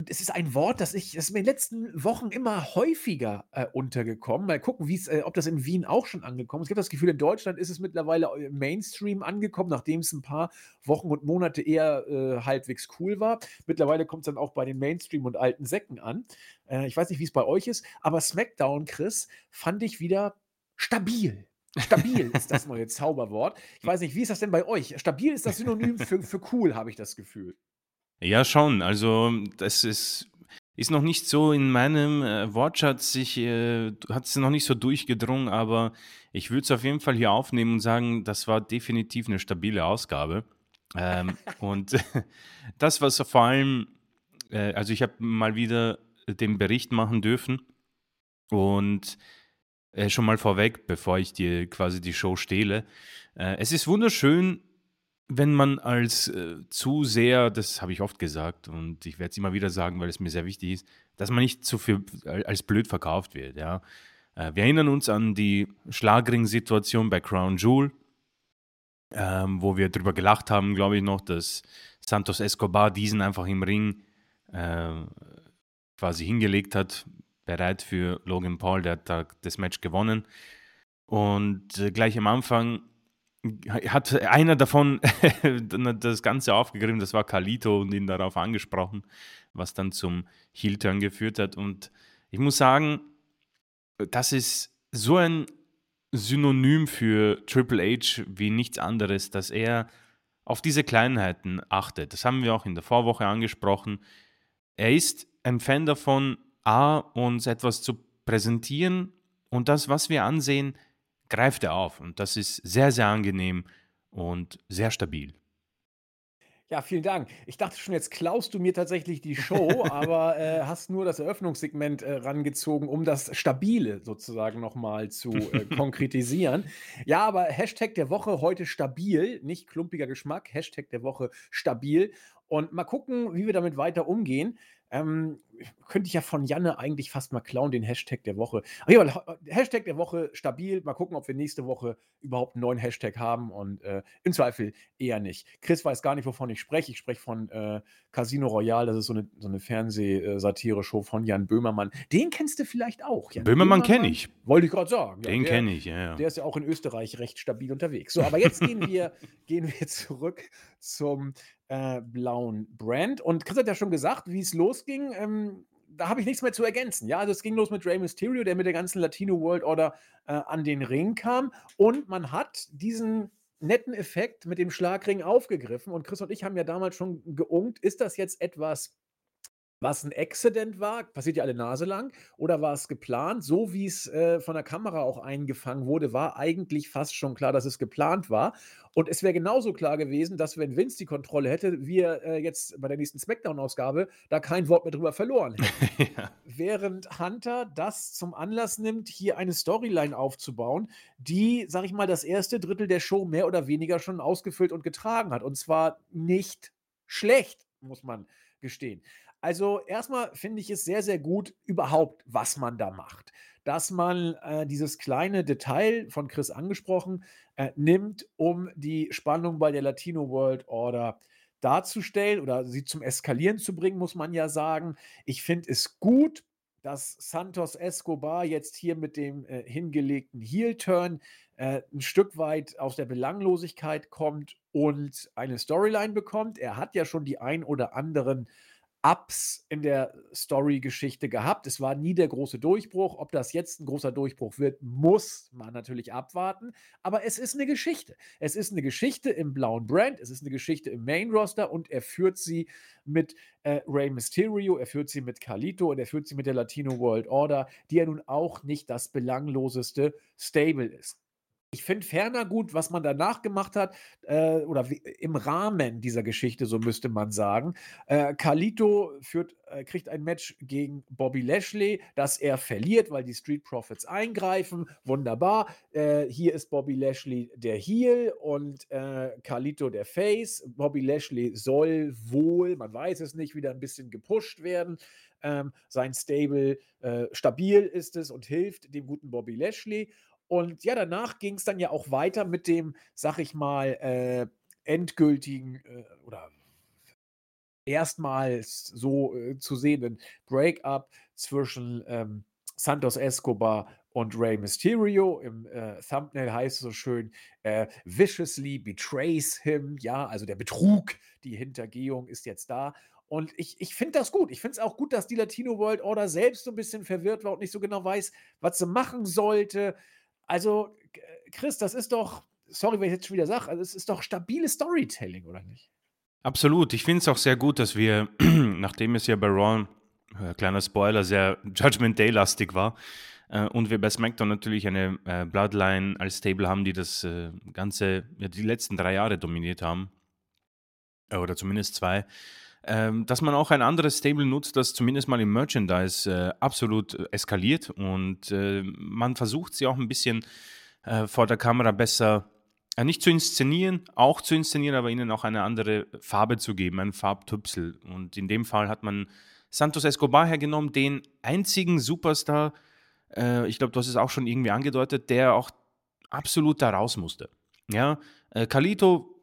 Und es ist ein Wort, das ich das ist mir in den letzten Wochen immer häufiger, äh, untergekommen. Mal gucken, äh, ob das in Wien auch schon angekommen ist. Ich habe das Gefühl, in Deutschland ist es mittlerweile Mainstream angekommen, nachdem es ein paar Wochen und Monate eher, äh, halbwegs cool war. Mittlerweile kommt es dann auch bei den Mainstream und alten Säcken an. Äh, ich weiß nicht, wie es bei euch ist, aber SmackDown, Chris, fand ich wieder stabil. Stabil ist das <laughs> neue Zauberwort. Ich weiß nicht, wie ist das denn bei euch? Stabil ist das Synonym für für cool, habe ich das Gefühl. Ja, schon. Also, das ist ist noch nicht so in meinem, äh, Wortschatz sich äh, hat es noch nicht so durchgedrungen, aber ich würde es auf jeden Fall hier aufnehmen und sagen, das war definitiv eine stabile Ausgabe. Ähm, <laughs> und <laughs> das, was vor allem äh, also, ich habe mal wieder den Bericht machen dürfen und, äh, schon mal vorweg, bevor ich dir quasi die Show stehle. Äh, es ist wunderschön wenn man als, äh, Zuseher das habe ich oft gesagt und ich werde es immer wieder sagen, weil es mir sehr wichtig ist, dass man nicht zu viel als blöd verkauft wird, ja. Äh, wir erinnern uns an die Schlagring-Situation bei Crown Jewel, ähm, wo wir drüber gelacht haben, glaube ich noch, dass Santos Escobar diesen einfach im Ring, äh, quasi hingelegt hat, bereit für Logan Paul, der hat da das Match gewonnen. Und, äh, gleich am Anfang hat einer davon <laughs> das Ganze aufgegriffen, das war Carlito und ihn darauf angesprochen, was dann zum Heel-Turn geführt hat. Und ich muss sagen, das ist so ein Synonym für Triple H wie nichts anderes, dass er auf diese Kleinheiten achtet. Das haben wir auch in der Vorwoche angesprochen. Er ist ein Fan davon, A, uns etwas zu präsentieren und das, was wir ansehen, greift er auf. Und das ist sehr, sehr angenehm und sehr stabil. Ja, vielen Dank. Ich dachte schon, jetzt klaust du mir tatsächlich die Show, <laughs> aber, äh, hast nur das Eröffnungssegment, äh, rangezogen, um das Stabile sozusagen noch mal zu, äh, <laughs> konkretisieren. Ja, aber Hashtag der Woche heute stabil, nicht klumpiger Geschmack, Hashtag der Woche stabil. Und mal gucken, wie wir damit weiter umgehen. Ähm, könnte ich ja von Janne eigentlich fast mal klauen, den Hashtag der Woche. Ach ja, Hashtag der Woche stabil. Mal gucken, ob wir nächste Woche überhaupt einen neuen Hashtag haben und äh, im Zweifel eher nicht. Chris weiß gar nicht, wovon ich spreche. Ich spreche von äh, Casino Royale. Das ist so eine, so eine Fernsehsatire-Show von Jan Böhmermann. Den kennst du vielleicht auch. Jan Böhmermann, Böhmermann kenne ich. Wollte ich gerade sagen. Ja, den kenne ich, ja, ja. Der ist ja auch in Österreich recht stabil unterwegs. So, aber jetzt gehen wir, <laughs> gehen wir zurück zum äh, blauen Brand. Und Chris hat ja schon gesagt, wie es losging. Ähm, da habe ich nichts mehr zu ergänzen. Ja, also es ging los mit Rey Mysterio, der mit der ganzen Latino World Order äh, an den Ring kam. Und man hat diesen netten Effekt mit dem Schlagring aufgegriffen. Und Chris und ich haben ja damals schon geungt, ist das jetzt etwas was ein Accident war, passiert ja alle Nase lang, oder war es geplant? So wie es äh, von der Kamera auch eingefangen wurde, war eigentlich fast schon klar, dass es geplant war. Und es wäre genauso klar gewesen, dass wenn Vince die Kontrolle hätte, wir äh, jetzt bei der nächsten Smackdown-Ausgabe da kein Wort mehr drüber verloren <laughs> hätten. ja. Während Hunter das zum Anlass nimmt, hier eine Storyline aufzubauen, die, sag ich mal, das erste Drittel der Show mehr oder weniger schon ausgefüllt und getragen hat. Und zwar nicht schlecht, muss man gestehen. Also erstmal finde ich es sehr, sehr gut überhaupt, was man da macht. Dass man äh, dieses kleine Detail von Chris angesprochen äh, nimmt, um die Spannung bei der Latino World Order darzustellen oder sie zum Eskalieren zu bringen, muss man ja sagen. Ich finde es gut, dass Santos Escobar jetzt hier mit dem äh, hingelegten Heel-Turn äh, ein Stück weit aus der Belanglosigkeit kommt und eine Storyline bekommt. Er hat ja schon die ein oder anderen Ups in der Story-Geschichte gehabt. Es war nie der große Durchbruch. Ob das jetzt ein großer Durchbruch wird, muss man natürlich abwarten. Aber es ist eine Geschichte. Es ist eine Geschichte im blauen Brand, es ist eine Geschichte im Main-Roster und er führt sie mit äh, Rey Mysterio, er führt sie mit Carlito und er führt sie mit der Latino World Order, die ja nun auch nicht das belangloseste Stable ist. Ich finde ferner gut, was man danach gemacht hat, äh, oder wie, im Rahmen dieser Geschichte, so müsste man sagen. Äh, Carlito führt, äh, kriegt ein Match gegen Bobby Lashley, das er verliert, weil die Street Profits eingreifen. Wunderbar. Äh, hier ist Bobby Lashley der Heel und äh, Carlito der Face. Bobby Lashley soll wohl, man weiß es nicht, wieder ein bisschen gepusht werden. Ähm, sein Stable äh, stabil ist es und hilft dem guten Bobby Lashley. Und ja, danach ging es dann ja auch weiter mit dem, sag ich mal, äh, endgültigen äh, oder erstmals so äh, zu sehenden Breakup zwischen ähm, Santos Escobar und Rey Mysterio. Im äh, Thumbnail heißt es so schön, äh, viciously betrays him. Ja, also der Betrug, die Hintergehung ist jetzt da. Und ich, ich finde das gut. Ich finde es auch gut, dass die Latino World Order selbst so ein bisschen verwirrt war und nicht so genau weiß, was sie machen sollte. Also, Chris, das ist doch, sorry, wenn ich jetzt schon wieder sage, also es ist doch stabiles Storytelling, oder nicht? Absolut. Ich finde es auch sehr gut, dass wir, <clears throat> nachdem es ja bei Raw, äh, kleiner Spoiler, sehr <laughs> Judgment Day-lastig war, äh, und wir bei SmackDown natürlich eine äh, Bloodline als Stable haben, die das äh, Ganze, ja, die letzten drei Jahre dominiert haben, äh, oder zumindest zwei, ähm, dass man auch ein anderes Stable nutzt, das zumindest mal im Merchandise äh, absolut äh, eskaliert und äh, man versucht sie auch ein bisschen äh, vor der Kamera besser äh, nicht zu inszenieren, auch zu inszenieren, aber ihnen auch eine andere Farbe zu geben, einen Farbtüpsel. Und in dem Fall hat man Santos Escobar hergenommen, den einzigen Superstar, äh, ich glaube, du hast es auch schon irgendwie angedeutet, der auch absolut da raus musste. Ja, Kalito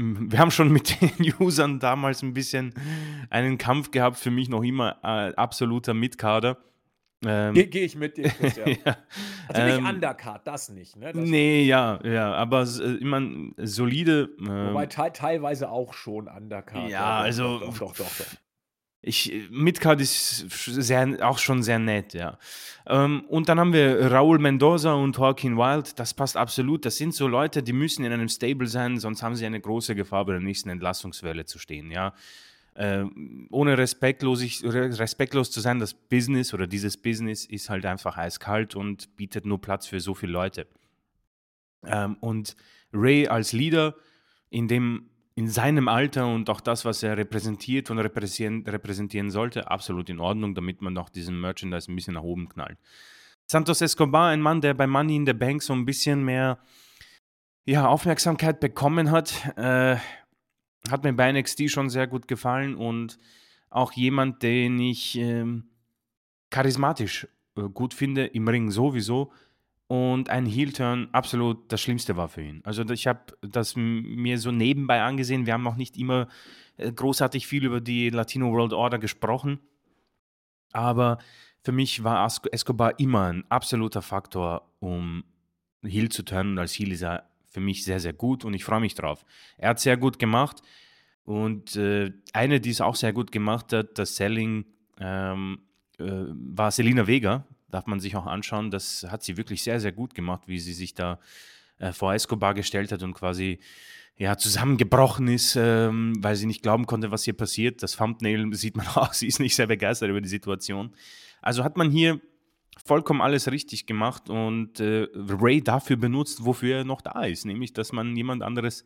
wir haben schon mit <laughs> den Usern damals ein bisschen einen Kampf gehabt, für mich noch immer äh, absoluter Mitkader. Ähm, Gehe geh ich mit dir, Chris, <laughs> ja. Also nicht ähm, Undercard, das nicht, ne? Das nee, ja, ja, aber äh, immer solide. Äh, Wobei te teilweise auch schon Undercard. Ja, also. Doch, doch, doch, doch. Ich, Midcard ist sehr, auch schon sehr nett, ja. Ähm, und dann haben wir Raúl Mendoza und Joaquin Wild. Das passt absolut. Das sind so Leute, die müssen in einem Stable sein, sonst haben sie eine große Gefahr, bei der nächsten Entlassungswelle zu stehen, ja. Äh, ohne respektlos, respektlos zu sein, das Business oder dieses Business ist halt einfach eiskalt und bietet nur Platz für so viele Leute. Ähm, und Ray als Leader, in dem in seinem Alter und auch das, was er repräsentiert und repräsentieren, repräsentieren sollte, absolut in Ordnung, damit man auch diesen Merchandise ein bisschen nach oben knallt. Santos Escobar, ein Mann, der bei Money in the Bank so ein bisschen mehr ja, Aufmerksamkeit bekommen hat, äh, hat mir bei NXT schon sehr gut gefallen und auch jemand, den ich ähm, charismatisch äh, gut finde, im Ring sowieso. Und ein Heel-Turn absolut das Schlimmste war für ihn. Also ich habe das mir so nebenbei angesehen. Wir haben noch nicht immer äh, großartig viel über die Latino World Order gesprochen. Aber für mich war Escobar immer ein absoluter Faktor, um Heel zu turnen. Und als Heel ist er für mich sehr, sehr gut und ich freue mich drauf. Er hat sehr gut gemacht und äh, eine, die es auch sehr gut gemacht hat, das Selling, ähm, äh, war Selina Vega. Darf man sich auch anschauen. Das hat sie wirklich sehr, sehr gut gemacht, wie sie sich da äh, vor Escobar gestellt hat und quasi ja, zusammengebrochen ist, ähm, weil sie nicht glauben konnte, was hier passiert. Das Thumbnail sieht man <laughs> auch, sie ist nicht sehr begeistert über die Situation. Also hat man hier vollkommen alles richtig gemacht und äh, Ray dafür benutzt, wofür er noch da ist, nämlich, dass man jemand anderes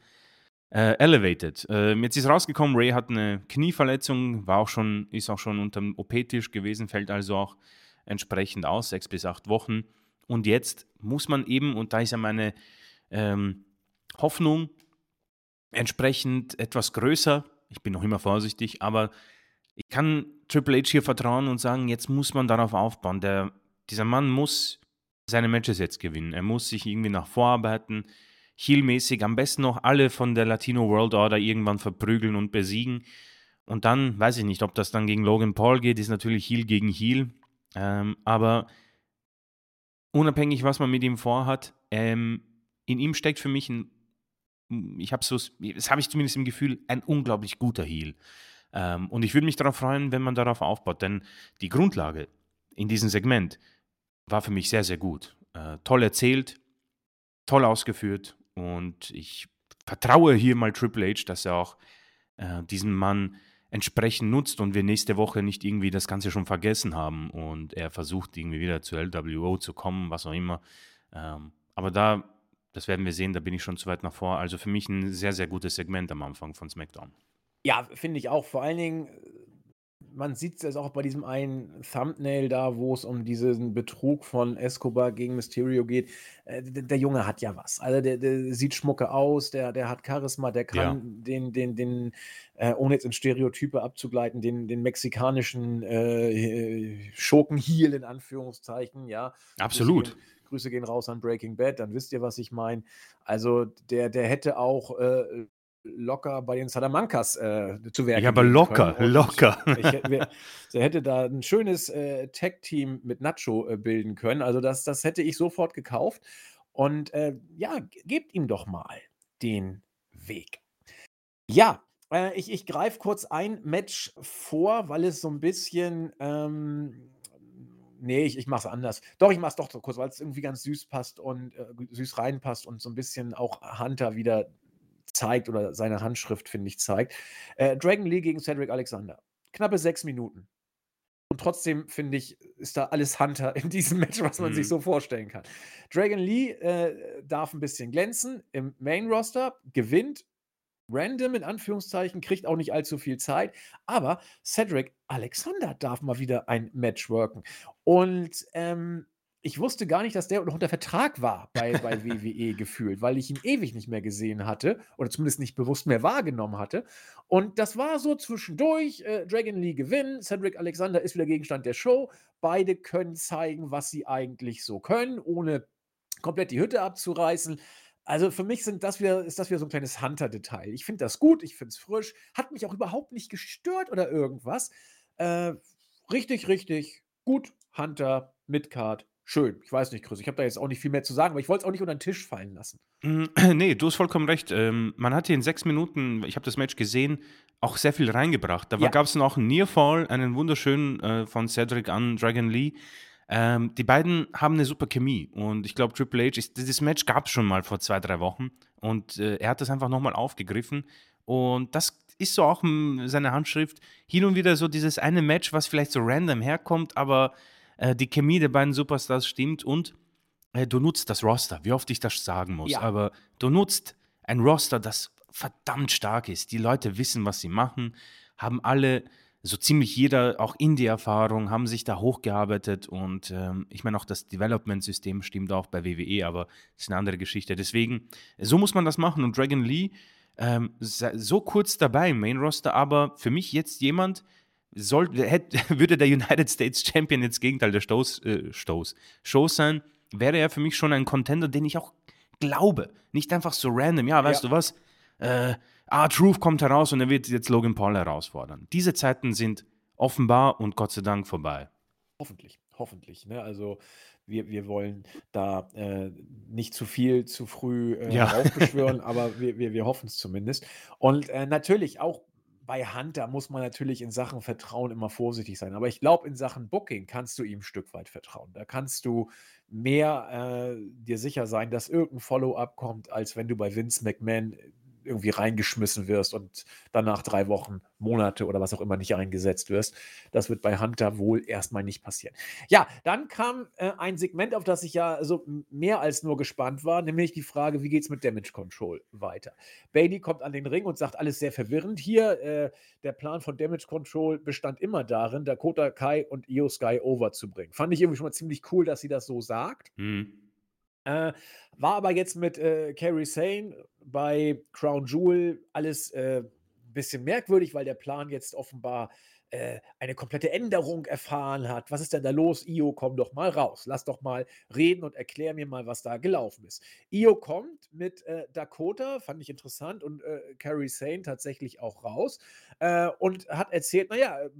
äh, elevated. Äh, jetzt ist rausgekommen, Ray hat eine Knieverletzung, war auch schon, ist auch schon unter dem OP-Tisch gewesen, fällt also auch entsprechend aus, sechs bis acht Wochen. Und jetzt muss man eben, und da ist ja meine ähm, Hoffnung, entsprechend etwas größer. Ich bin noch immer vorsichtig, aber ich kann Triple H hier vertrauen und sagen, jetzt muss man darauf aufbauen. Der, dieser Mann muss seine Matches jetzt gewinnen. Er muss sich irgendwie nach vorarbeiten, heelmäßig, am besten noch alle von der Latino World Order irgendwann verprügeln und besiegen. Und dann, weiß ich nicht, ob das dann gegen Logan Paul geht, ist natürlich Heel gegen Heel. Ähm, aber unabhängig, was man mit ihm vorhat, ähm, in ihm steckt für mich ein ich habe so, das habe ich zumindest im Gefühl, ein unglaublich guter Heal. Ähm, und ich würde mich darauf freuen, wenn man darauf aufbaut, denn die Grundlage in diesem Segment war für mich sehr, sehr gut. Äh, toll erzählt, toll ausgeführt und ich vertraue hier mal Triple H, dass er auch äh, diesen Mann entsprechend nutzt und wir nächste Woche nicht irgendwie das Ganze schon vergessen haben und er versucht irgendwie wieder zu LWO zu kommen, was auch immer. Ähm, aber da das werden wir sehen, da bin ich schon zu weit nach vor. Also für mich ein sehr, sehr gutes Segment am Anfang von SmackDown. Ja, finde ich auch. Vor allen Dingen, man sieht es auch bei diesem einen Thumbnail da, wo es um diesen Betrug von Escobar gegen Mysterio geht. Äh, der, Junge hat ja was. Also der, der, sieht schmucke aus, der, der hat Charisma, der kann ja. den, den, den, äh, ohne jetzt in Stereotype abzugleiten, den, den mexikanischen äh, Schurken-Heel in Anführungszeichen, ja. Absolut. Grüße gehen raus an Breaking Bad, dann wisst ihr, was ich meine. Also der, der hätte auch äh, locker bei den Salamancas äh, zu werden. Ja, aber locker, locker. Ich, <laughs> der hätte da ein schönes äh, Tag-Team mit Nacho äh, bilden können. Also das, das hätte ich sofort gekauft. Und äh, ja, gebt ihm doch mal den Weg. Ja, äh, ich, ich greife kurz ein Match vor, weil es so ein bisschen ähm, Nee, ich, ich mache es anders. Doch, ich mache es doch so kurz, weil es irgendwie ganz süß passt und äh, süß reinpasst und so ein bisschen auch Hunter wieder zeigt oder seine Handschrift, finde ich, zeigt. Äh, Dragon Lee gegen Cedric Alexander. Knappe sechs Minuten. Und trotzdem, finde ich, ist da alles Hunter in diesem Match, was man mhm. sich so vorstellen kann. Dragon Lee äh, darf ein bisschen glänzen im Main Roster, gewinnt random in Anführungszeichen, kriegt auch nicht allzu viel Zeit. Aber Cedric Alexander darf mal wieder ein Match worken. Und ähm, ich wusste gar nicht, dass der noch unter Vertrag war bei, bei WWE gefühlt, weil ich ihn ewig nicht mehr gesehen hatte oder zumindest nicht bewusst mehr wahrgenommen hatte. Und das war so zwischendurch. Äh, Dragon Lee gewinnt, Cedric Alexander ist wieder Gegenstand der Show. Beide können zeigen, was sie eigentlich so können, ohne komplett die Hütte abzureißen. Also für mich sind das wieder, ist das wieder so ein kleines Hunter-Detail. Ich finde das gut, ich finde es frisch, hat mich auch überhaupt nicht gestört oder irgendwas. Äh, richtig, richtig gut. Hunter, Midcard, schön. Ich weiß nicht, Chris, ich habe da jetzt auch nicht viel mehr zu sagen, aber ich wollte es auch nicht unter den Tisch fallen lassen. Mm, <clears throat> nee, du hast vollkommen recht. Ähm, man hat hier in sechs Minuten, ich habe das Match gesehen, auch sehr viel reingebracht. Da ja. gab es noch einen Nearfall, einen wunderschönen äh, von Cedric an Dragon Lee. Ähm, die beiden haben eine super Chemie und ich glaube, Triple H, ist, dieses Match gab es schon mal vor zwei, drei Wochen und äh, er hat das einfach nochmal aufgegriffen und das ist so auch seine Handschrift. Hin und wieder so dieses eine Match, was vielleicht so random herkommt, aber äh, die Chemie der beiden Superstars stimmt und äh, du nutzt das Roster, wie oft ich das sagen muss, ja. aber du nutzt ein Roster, das verdammt stark ist. Die Leute wissen, was sie machen, haben alle so ziemlich jeder auch in die Erfahrung, haben sich da hochgearbeitet und ähm, ich meine auch das Development-System stimmt auch bei WWE, aber das ist eine andere Geschichte. Deswegen, so muss man das machen und Dragon Lee ähm, so kurz dabei im Main Roster, aber für mich jetzt jemand, soll, hätte, <laughs> würde der United States Champion jetzt Gegenteil der Stoß, äh, Stoß, Show sein, wäre er für mich schon ein Contender, den ich auch glaube. Nicht einfach so random, ja, weißt ja. du was? Äh, ah, Truth kommt heraus und er wird jetzt Logan Paul herausfordern. Diese Zeiten sind offenbar und Gott sei Dank vorbei. Hoffentlich, hoffentlich. Ne? Also wir, wir wollen da äh, nicht zu viel zu früh äh, ja. aufbeschwören, <laughs> aber wir, wir, wir hoffen es zumindest. Und äh, natürlich auch bei Hunter muss man natürlich in Sachen Vertrauen immer vorsichtig sein. Aber ich glaube, in Sachen Booking kannst du ihm ein Stück weit vertrauen. Da kannst du mehr äh, dir sicher sein, dass irgendein Follow-up kommt, als wenn du bei Vince McMahon irgendwie reingeschmissen wirst und dann nach drei Wochen, Monate oder was auch immer nicht eingesetzt wirst. Das wird bei Hunter wohl erstmal nicht passieren. Ja, dann kam äh, ein Segment, auf das ich ja so mehr als nur gespannt war, nämlich die Frage, wie geht es mit Damage Control weiter? Bailey kommt an den Ring und sagt, alles sehr verwirrend hier. Äh, der Plan von Damage Control bestand immer darin, Dakota Kai und Io Sky overzubringen. Fand ich irgendwie schon mal ziemlich cool, dass sie das so sagt. Mhm. Äh, war aber jetzt mit äh, Carrie Sane bei Crown Jewel alles äh, bisschen merkwürdig, weil der Plan jetzt offenbar äh, eine komplette Änderung erfahren hat. Was ist denn da los? Io, komm doch mal raus. Lass doch mal reden und erklär mir mal, was da gelaufen ist. Io kommt mit äh, Dakota, fand ich interessant, und äh, Carrie Sane tatsächlich auch raus äh, und hat erzählt, naja, äh,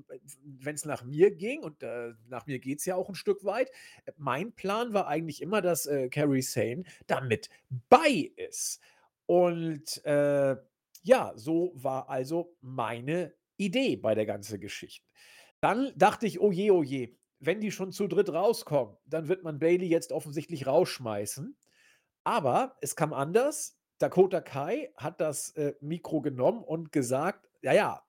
wenn es nach mir ging, und nach mir geht es ja auch ein Stück weit, mein Plan war eigentlich immer, dass Carrie Sane damit bei ist. Und ja, so war also meine Idee bei der ganzen Geschichte. Dann dachte ich, oh je, oh je, wenn die schon zu dritt rauskommen, dann wird man Bailey jetzt offensichtlich rausschmeißen. Aber es kam anders. Dakota Kai hat das äh, Mikro genommen und gesagt, ja, ja,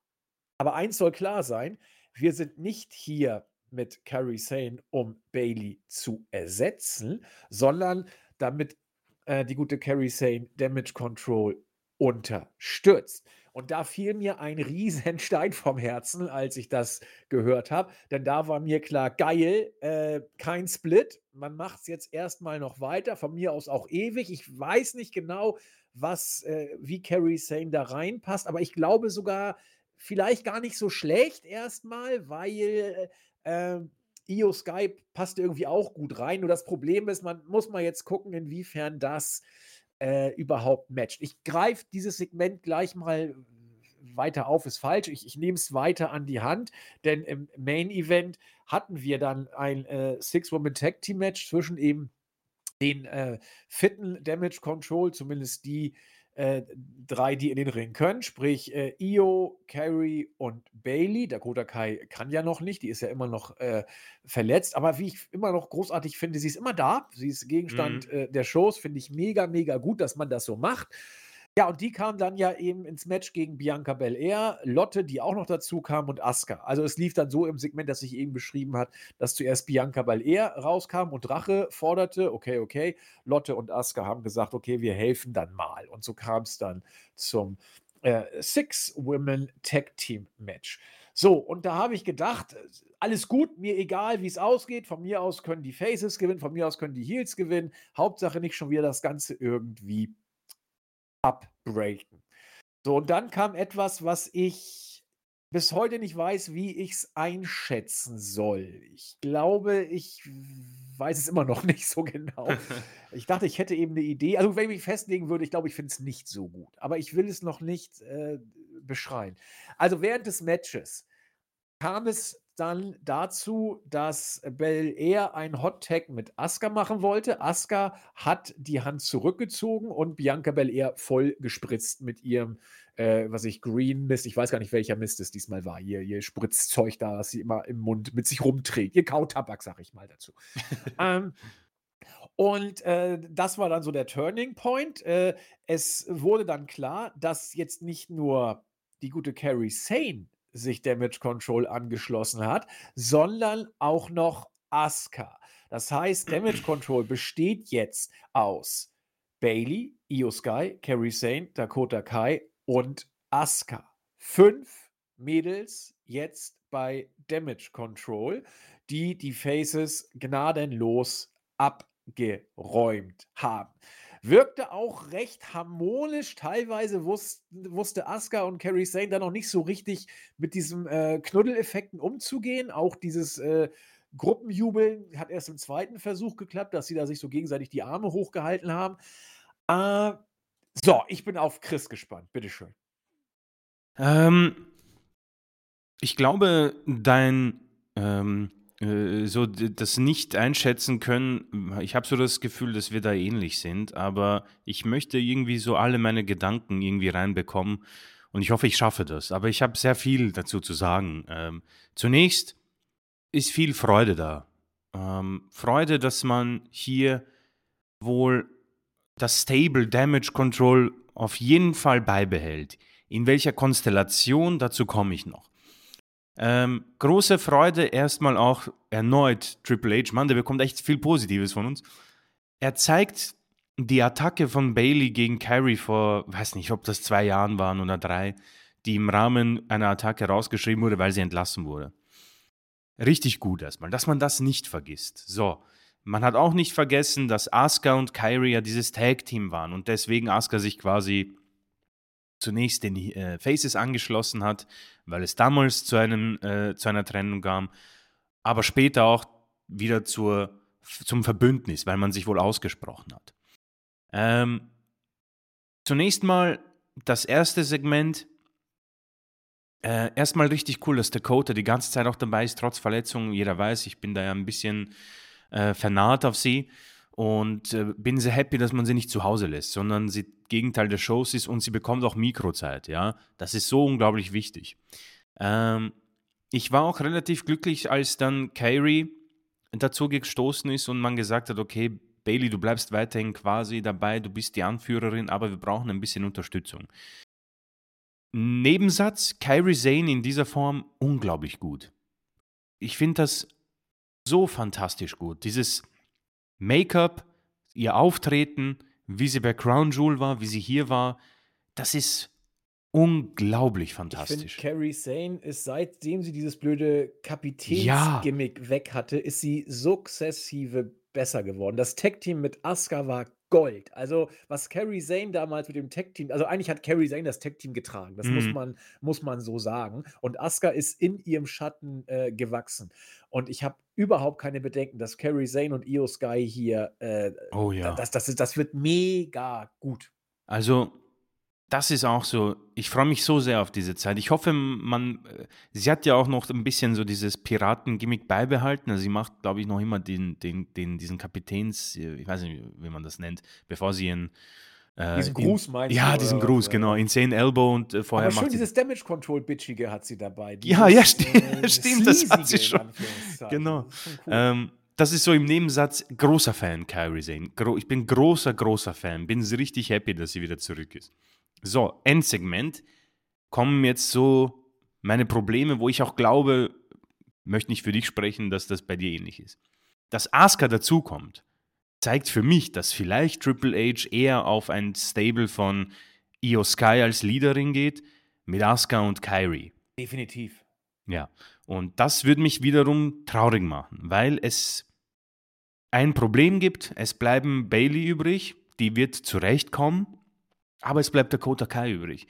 aber eins soll klar sein, wir sind nicht hier mit Carrie Sane, um Bailey zu ersetzen, sondern damit äh, die gute Carrie Sane Damage Control unterstützt. Und da fiel mir ein riesen <laughs> Stein vom Herzen, als ich das gehört habe. Denn da war mir klar, geil, äh, kein Split. Man macht es jetzt erstmal noch weiter, von mir aus auch ewig. Ich weiß nicht genau, was, äh, wie Carrie Sane da reinpasst, aber ich glaube sogar, vielleicht gar nicht so schlecht erstmal, weil äh, Io Skype passt irgendwie auch gut rein. Nur das Problem ist, man muss mal jetzt gucken, inwiefern das äh, überhaupt matcht. Ich greife dieses Segment gleich mal weiter auf, ist falsch. Ich, ich nehme es weiter an die Hand, denn im Main Event hatten wir dann ein äh, Six-Woman-Tag-Team-Match zwischen eben den äh, fitten Damage Control, zumindest die äh, drei, die in den Ring können, sprich äh, Io, Carrie und Bailey. Dakota Kai kann ja noch nicht, die ist ja immer noch äh, verletzt, aber wie ich immer noch großartig finde, sie ist immer da. Sie ist Gegenstand mhm. Äh, der Shows, finde ich mega, mega gut, dass man das so macht. Ja, und die kam dann ja eben ins Match gegen Bianca Belair, Lotte, die auch noch dazu kam und Asuka. Also es lief dann so im Segment, das ich eben beschrieben hat, dass zuerst Bianca Belair rauskam und Drache forderte, okay, okay, Lotte und Asuka haben gesagt, okay, wir helfen dann mal. Und so kam es dann zum äh, Six-Women Tag Team Match. So, und da habe ich gedacht, alles gut, mir egal, wie es ausgeht. Von mir aus können die Faces gewinnen, von mir aus können die Heels gewinnen. Hauptsache nicht schon wieder das Ganze irgendwie abbreaken. So, und dann kam etwas, was ich bis heute nicht weiß, wie ich es einschätzen soll. Ich glaube, ich weiß es immer noch <laughs> nicht so genau. <laughs> Ich dachte, ich hätte eben eine Idee. Also, wenn ich mich festlegen würde, ich glaube, ich finde es nicht so gut. Aber ich will es noch nicht äh, beschreien. Also, während des Matches kam es dann dazu, dass Bel Air ein Hot Tag mit Asuka machen wollte. Asuka hat die Hand zurückgezogen und Bianca Belair voll gespritzt mit ihrem, äh, was ich, Green Mist. Ich weiß gar nicht, welcher Mist es diesmal war. Ihr, ihr Spritzzeug da, das sie immer im Mund mit sich rumträgt. Ihr Kautabak, sag ich mal dazu. <laughs> ähm, und äh, das war dann so der Turning Point. Äh, es wurde dann klar, dass jetzt nicht nur die gute Carrie Sane sich Damage Control angeschlossen hat, sondern auch noch Asuka. Das heißt, Damage <clears throat> Control besteht jetzt aus Bailey, Io Sky, Carrie Sane, Dakota Kai und Asuka. Fünf Mädels jetzt bei Damage Control, die die Faces gnadenlos abgeräumt haben. Wirkte auch recht harmonisch. Teilweise wus wusste Asuka und Kairi Sane dann noch nicht so richtig mit diesen äh, Knuddeleffekten umzugehen. Auch dieses äh, Gruppenjubeln hat erst im zweiten Versuch geklappt, dass sie da sich so gegenseitig die Arme hochgehalten haben. Äh, so, ich bin auf Chris gespannt. Bitteschön. Ähm, ich glaube, dein ähm, äh, so das nicht einschätzen können, ich habe so das Gefühl, dass wir da ähnlich sind, aber ich möchte irgendwie so alle meine Gedanken irgendwie reinbekommen und ich hoffe, ich schaffe das. Aber ich habe sehr viel dazu zu sagen. Ähm, zunächst ist viel Freude da. Ähm, Freude, dass man hier wohl das Stable Damage Control auf jeden Fall beibehält. In welcher Konstellation, dazu komme ich noch. Ähm, große Freude erstmal auch erneut Triple H. Mann, der bekommt echt viel Positives von uns. Er zeigt die Attacke von Bailey gegen Carrie vor, weiß nicht, ob das zwei Jahren waren oder drei, die im Rahmen einer Attacke rausgeschrieben wurde, weil sie entlassen wurde. Richtig gut erstmal, dass man das nicht vergisst. So, man hat auch nicht vergessen, dass Asuka und Kyrie ja dieses Tag-Team waren und deswegen Asuka sich quasi zunächst den äh, Faces angeschlossen hat, weil es damals zu, einem, äh, zu einer Trennung kam, aber später auch wieder zur, zum Verbündnis, weil man sich wohl ausgesprochen hat. Ähm, zunächst mal das erste Segment. Äh, erstmal richtig cool, dass Dakota die ganze Zeit auch dabei ist, trotz Verletzungen. Jeder weiß, ich bin da ja ein bisschen äh, vernarrt auf sie und äh, bin sehr happy, dass man sie nicht zu Hause lässt, sondern sie Gegenteil der Shows ist und sie bekommt auch Mikrozeit, ja. Das ist so unglaublich wichtig. Ähm, ich war auch relativ glücklich, als dann Kyrie dazu gestoßen ist und man gesagt hat, okay, Bailey, du bleibst weiterhin quasi dabei, du bist die Anführerin, aber wir brauchen ein bisschen Unterstützung. Nebensatz, Kyrie Zane in dieser Form unglaublich gut. Ich finde das so fantastisch gut. Dieses Make-up, ihr Auftreten, wie sie bei Crown Jewel war, wie sie hier war, das ist unglaublich fantastisch. Ich Carrie Sane ist, seitdem sie dieses blöde Kapitänsgimmick ja. weg hatte, ist sie sukzessive besser geworden. Das Tech-Team mit Asuka war Gold. Also, was Carrie Zane damals mit dem Tech-Team, also eigentlich hat Carrie Zane das Tech-Team getragen. Das mhm. muss, man, muss man so sagen. Und Asuka ist in ihrem Schatten äh, gewachsen. Und ich habe überhaupt keine Bedenken, dass Carrie Zane und Io Sky hier, äh, oh ja. das, das, das wird mega gut. Also, das ist auch so, ich freue mich so sehr auf diese Zeit. Ich hoffe, man, äh, sie hat ja auch noch ein bisschen so dieses Piraten-Gimmick beibehalten. Also sie macht, glaube ich, noch immer den, den, den, diesen Kapitäns, äh, ich weiß nicht, wie man das nennt, bevor sie in äh, diesen Gruß meinst Ja, diesen Gruß, genau. Insane Elbow und äh, vorher Aber schön dieses Damage Control Bitchige hat sie dabei. Dieses, ja, ja, stimmt, äh, <laughs> stimmt das hat sie schon. Genau. Das ist, cool. ähm, das ist so im Nebensatz, großer Fan, Kyrie Zane. Gro ich bin großer, großer Fan. Bin richtig happy, dass sie wieder zurück ist. So, Endsegment kommen jetzt so meine Probleme, wo ich auch glaube, möchte nicht für dich sprechen, dass das bei dir ähnlich ist. Dass Asuka dazukommt, zeigt für mich, dass vielleicht Triple H eher auf ein Stable von Io Sky als Leaderin geht, mit Asuka und Kyrie. Definitiv. Ja, und das würde mich wiederum traurig machen, weil es ein Problem gibt. Es bleiben Bailey übrig, die wird zurechtkommen, aber es bleibt Dakota Kai übrig.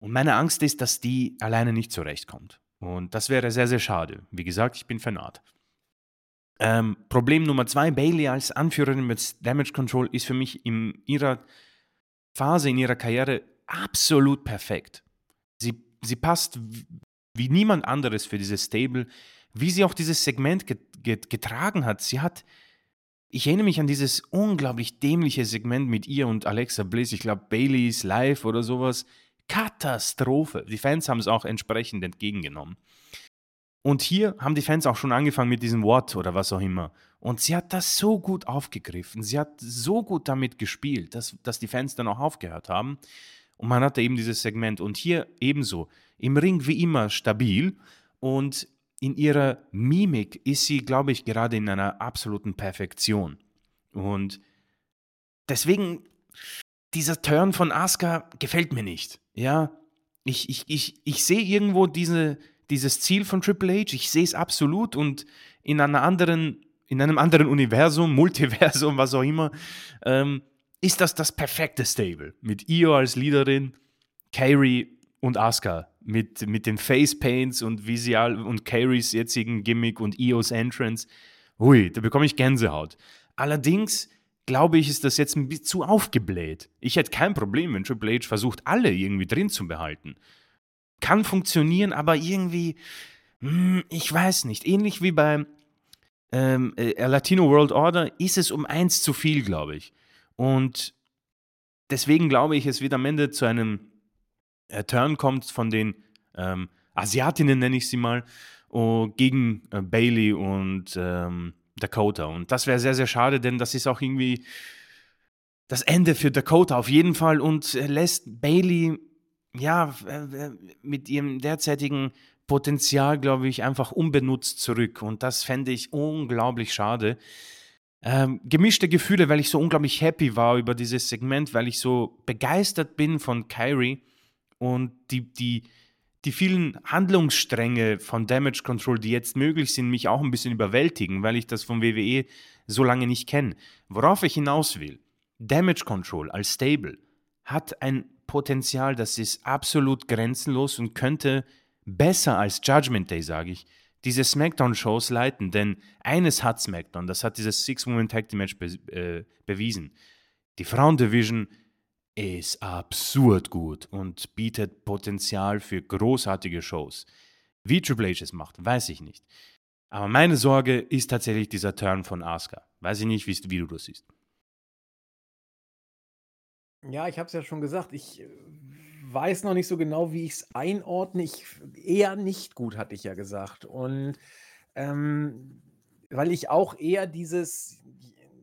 Und meine Angst ist, dass die alleine nicht zurechtkommt. Und das wäre sehr, sehr schade. Wie gesagt, ich bin fanat. Ähm, Problem Nummer zwei, Bailey als Anführerin mit Damage Control ist für mich in ihrer Phase, in ihrer Karriere absolut perfekt. Sie, sie passt wie niemand anderes für dieses Stable, wie sie auch dieses Segment getragen hat. Sie hat ich erinnere mich an dieses unglaublich dämliche Segment mit ihr und Alexa Bliss. Ich glaube, Baileys Live oder sowas. Katastrophe. Die Fans haben es auch entsprechend entgegengenommen. Und hier haben die Fans auch schon angefangen mit diesem What oder was auch immer. Und sie hat das so gut aufgegriffen. Sie hat so gut damit gespielt, dass, dass die Fans dann auch aufgehört haben. Und man hatte eben dieses Segment. Und hier ebenso. Im Ring wie immer stabil. Und in ihrer Mimik ist sie, glaube ich, gerade in einer absoluten Perfektion. Und deswegen, dieser Turn von Asuka gefällt mir nicht. Ja, ich, ich, ich, ich sehe irgendwo diese, dieses Ziel von Triple H, ich sehe es absolut und in einer anderen, in einem anderen Universum, <laughs> Multiversum, was auch immer, ähm, ist das das perfekte Stable. Mit Io als Leaderin, Kairi und Asuka mit, mit den Face Paints und Visual und Kairys jetzigen Gimmick und Ios Entrance. Hui, da bekomme ich Gänsehaut. Allerdings glaube ich, ist das jetzt ein bisschen zu aufgebläht. Ich hätte kein Problem, wenn Triple H versucht, alle irgendwie drin zu behalten. Kann funktionieren, aber irgendwie, hm, ich weiß nicht. Ähnlich wie bei ähm, äh, Latino World Order ist es um eins zu viel, glaube ich. Und deswegen glaube ich, es wird am Ende zu einem äh, Turn kommt von den ähm, Asiatinnen, nenne ich sie mal, uh, gegen äh, Bailey und ähm, Dakota. Und das wäre sehr, sehr schade, denn das ist auch irgendwie das Ende für Dakota auf jeden Fall und lässt Bailey ja mit ihrem derzeitigen Potenzial, glaube ich, einfach unbenutzt zurück. Und das fände ich unglaublich schade. Ähm, gemischte Gefühle, weil ich so unglaublich happy war über dieses Segment, weil ich so begeistert bin von Kyrie und die, die, die vielen Handlungsstränge von Damage Control, die jetzt möglich sind, mich auch ein bisschen überwältigen, weil ich das von WWE so lange nicht kenne. Worauf ich hinaus will, Damage Control als Stable hat ein Potenzial, das ist absolut grenzenlos und könnte besser als Judgment Day, sage ich, diese SmackDown-Shows leiten. Denn eines hat SmackDown, das hat dieses Six-Woman-Tag-Team-Match be äh, bewiesen. Die Frauendivision ist absurd gut und bietet Potenzial für großartige Shows. Wie Triple H es macht, weiß ich nicht. Aber meine Sorge ist tatsächlich dieser Turn von Asuka. Weiß ich nicht, wie du das siehst. Ja, ich habe es ja schon gesagt. Ich äh, weiß noch nicht so genau, wie ich es einordne. Ich eher nicht gut, hatte ich ja gesagt. Und ähm, weil ich auch eher dieses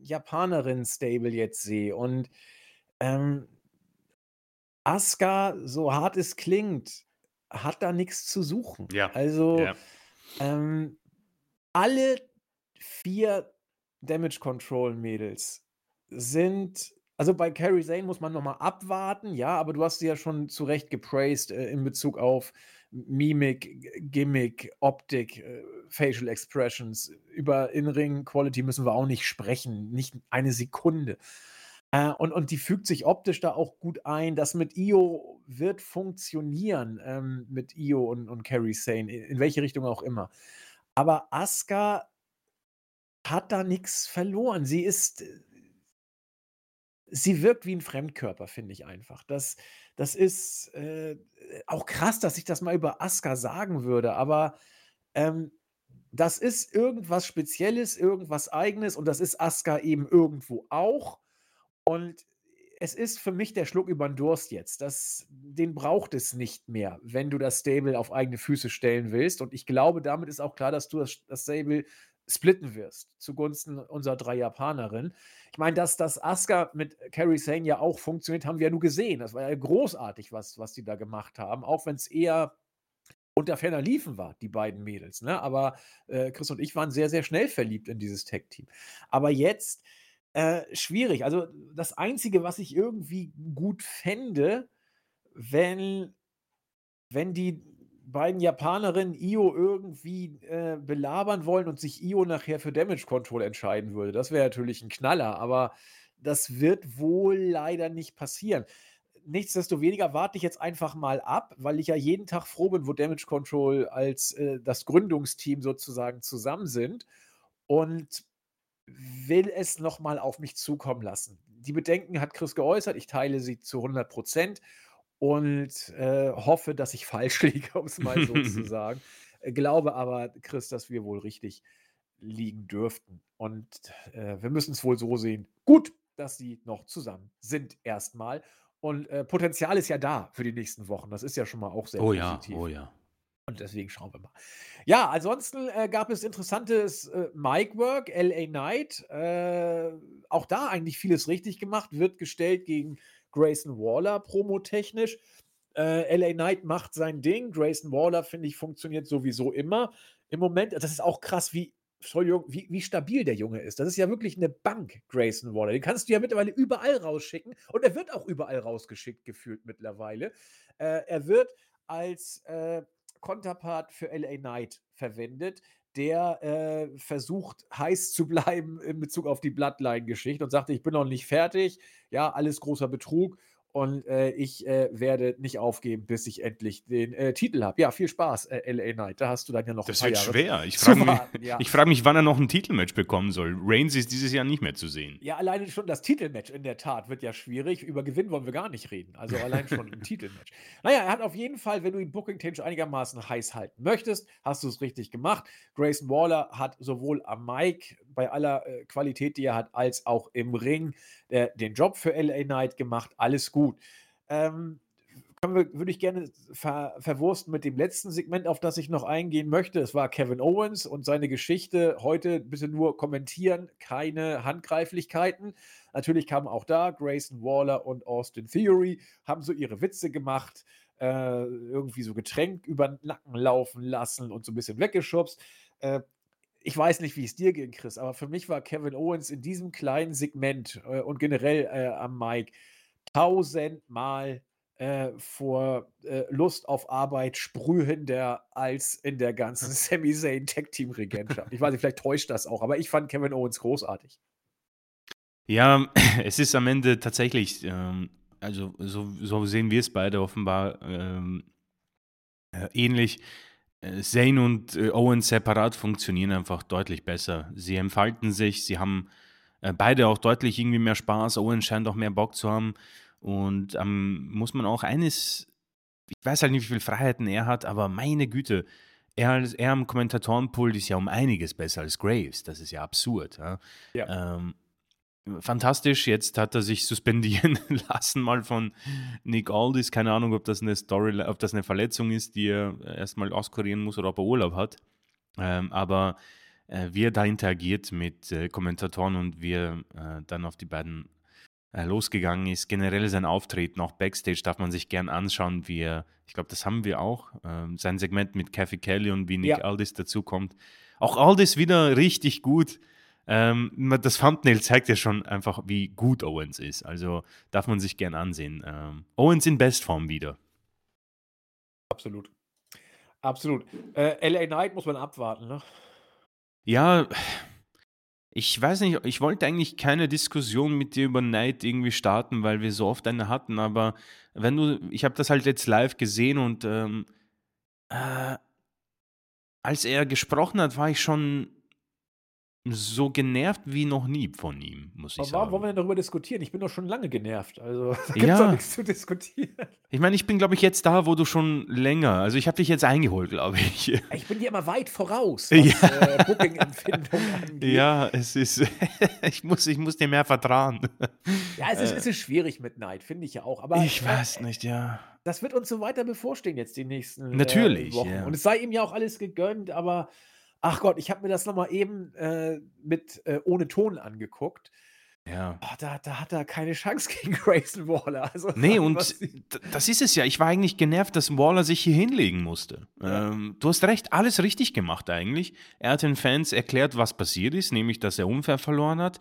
Japanerin-Stable jetzt sehe. Und ähm, Asuka, so hart es klingt, hat da nichts zu suchen. Ja. Also, Ja. ähm, alle vier Damage Control Mädels sind also bei Kairi Sane muss man noch mal abwarten, ja, aber du hast sie ja schon zu Recht gepraised, äh, in Bezug auf Mimik, Gimmick, Optik, äh, Facial Expressions. Über In-Ring Quality müssen wir auch nicht sprechen, nicht eine Sekunde. Äh, und, und die fügt sich optisch da auch gut ein. Das mit Io wird funktionieren, ähm, mit Io und, und Carrie Sane, in, in welche Richtung auch immer. Aber Asuka hat da nichts verloren. Sie ist, äh, sie wirkt wie ein Fremdkörper, finde ich einfach. Das, das ist äh, auch krass, dass ich das mal über Asuka sagen würde, aber ähm, das ist irgendwas Spezielles, irgendwas Eigenes und das ist Asuka eben irgendwo auch. Und es ist für mich der Schluck über den Durst jetzt. Das, den braucht es nicht mehr, wenn du das Stable auf eigene Füße stellen willst. Und ich glaube, damit ist auch klar, dass du das, das Stable splitten wirst zugunsten unserer drei Japanerinnen. Ich meine, dass das Asuka mit Carrie Sane ja auch funktioniert, haben wir ja nur gesehen. Das war ja großartig, was, was die da gemacht haben, auch wenn es eher unter ferner Liefen war, die beiden Mädels. Ne? Aber äh, Chris und ich waren sehr, sehr schnell verliebt in dieses Tag-Team. Aber jetzt äh, schwierig. Also das Einzige, was ich irgendwie gut fände, wenn, wenn die beiden Japanerinnen Io irgendwie äh, belabern wollen und sich Io nachher für Damage Control entscheiden würde. Das wäre natürlich ein Knaller, aber das wird wohl leider nicht passieren. Nichtsdestoweniger warte ich jetzt einfach mal ab, weil ich ja jeden Tag froh bin, wo Damage Control als äh, das Gründungsteam sozusagen zusammen sind und will es nochmal auf mich zukommen lassen. Die Bedenken hat Chris geäußert, ich teile sie zu 100 Prozent und äh, hoffe, dass ich falsch <laughs> liege, um es mal so zu <laughs> sagen. Äh, glaube aber, Chris, dass wir wohl richtig liegen dürften. Und äh, wir müssen es wohl so sehen. Gut, dass sie noch zusammen sind erstmal. Und äh, Potenzial ist ja da für die nächsten Wochen. Das ist ja schon mal auch sehr Oh ja, positiv. oh ja. Und deswegen schauen wir mal. Ja, ansonsten äh, gab es interessantes äh, Mic-Work, LA Knight. Äh, auch da eigentlich vieles richtig gemacht. Wird gestellt gegen Grayson Waller promotechnisch. Äh, LA Knight macht sein Ding. Grayson Waller, finde ich, funktioniert sowieso immer. Im Moment, das ist auch krass, wie, wie, wie stabil der Junge ist. Das ist ja wirklich eine Bank, Grayson Waller. Den kannst du ja mittlerweile überall rausschicken. Und er wird auch überall rausgeschickt, gefühlt mittlerweile. Äh, er wird als äh, Konterpart für LA Knight verwendet, der äh, versucht, heiß zu bleiben in Bezug auf die Bloodline-Geschichte und sagte: „Ich bin noch nicht fertig. Ja, alles großer Betrug und äh, ich äh, werde nicht aufgeben, bis ich endlich den äh, Titel habe. Ja, viel Spaß, äh, LA Knight. Da hast du dann ja noch Das ein paar wird Jahre schwer. Ich <laughs> frage mich. Ja. ich frag mich, wann er noch ein Titelmatch bekommen soll. Reigns ist dieses Jahr nicht mehr zu sehen. ja, alleine schon das Titelmatch in der Tat wird ja schwierig. Über Gewinn wollen wir gar nicht reden. Also allein schon ein <laughs> Titelmatch. Naja, er hat auf jeden Fall, wenn du ihn booking-technisch einigermaßen heiß halten möchtest, hast du es richtig gemacht. Grayson Waller hat sowohl am Mic bei aller äh, Qualität, die er hat, als auch im Ring äh, den Job für LA Knight gemacht. Alles gut. Ähm, wir, würde ich gerne ver, verwursten mit dem letzten Segment, auf das ich noch eingehen möchte. Es war Kevin Owens und seine Geschichte. Heute bitte nur kommentieren, keine Handgreiflichkeiten. Natürlich kamen auch da Grayson Waller und Austin Theory, haben so ihre Witze gemacht, äh, irgendwie so Getränk über den Nacken laufen lassen und so ein bisschen weggeschubst. Äh, ich weiß nicht, wie es dir ging, Chris, aber für mich war Kevin Owens in diesem kleinen Segment äh, und generell äh, am Mic tausendmal äh, vor äh, Lust auf Arbeit sprühender als in der ganzen <laughs> Sami Zayn Tag Team Regentschaft. Ich weiß nicht, vielleicht täuscht das auch, aber ich fand Kevin Owens großartig. Ja, <clears throat> es ist am Ende tatsächlich, ähm, also so, so sehen wir es beide offenbar ähm, äh, ähnlich. Äh, Zane und äh, Owen separat funktionieren einfach deutlich besser. Sie entfalten sich, sie haben äh, beide auch deutlich irgendwie mehr Spaß. Owen scheint auch mehr Bock zu haben. Und ähm, muss man auch eines, ich weiß halt nicht, wie viele Freiheiten er hat, aber meine Güte, er, als- er am Kommentatorenpult ist ja um einiges besser als Graves. Das ist ja absurd. Ja? Ja. Ähm, fantastisch. Jetzt hat er sich suspendieren <laughs> lassen mal von Nick Aldis. Keine Ahnung, ob das eine Story, ob das eine Verletzung ist, die er erstmal auskurieren muss oder ob er Urlaub hat. Ähm, aber äh, wie er da interagiert mit äh, Kommentatoren und wie er äh, dann auf die beiden äh, losgegangen ist, generell sein Auftreten, auch Backstage darf man sich gern anschauen, wie er, ich glaube, das haben wir auch, ähm, sein Segment mit Kathy Kelly und wie Nick Ja. Aldis dazukommt. Auch Aldis wieder richtig gut. Ähm, das Thumbnail zeigt ja schon einfach, wie gut Owens ist. Also darf man sich gern ansehen. Ähm, Owens in Bestform wieder. Absolut. Absolut. Äh, LA Knight muss man abwarten, ne? Ja, ich weiß nicht, ich wollte eigentlich keine Diskussion mit dir über Night irgendwie starten, weil wir so oft eine hatten, aber wenn du, ich habe das halt jetzt live gesehen und ähm, äh, als er gesprochen hat, war ich schon so genervt wie noch nie von ihm, muss ich Aber warum wollen wir sagen. denn darüber diskutieren? Ich bin doch schon lange genervt. Also, <laughs> da gibt es Ja. nichts zu diskutieren. Ich meine, ich bin, glaube ich, jetzt da, wo du schon länger, also ich habe dich jetzt eingeholt, glaube ich. Ich bin dir immer weit voraus, <laughs> Ja. was äh, Booking-Empfindung <laughs> angeht. Ja, es ist, ich muss, ich muss dir mehr vertrauen. Ja, es ist, Äh, es ist schwierig mit Neid, finde ich ja auch. Aber Ich äh, weiß nicht, ja. das wird uns so weiter bevorstehen jetzt die nächsten Natürlich, äh, Wochen. ja. Und es sei ihm ja auch alles gegönnt, aber ach Gott, ich habe mir das nochmal eben äh, mit äh, ohne Ton angeguckt. Ja. Oh, da, da hat er keine Chance <laughs> gegen Grayson Waller. Also, <laughs> Nee, und das ist es ja. Ich war eigentlich genervt, dass Waller sich hier hinlegen musste. Ja. Ähm, du hast recht, alles richtig gemacht eigentlich. Er hat den Fans erklärt, was passiert ist, nämlich, dass er unfair verloren hat.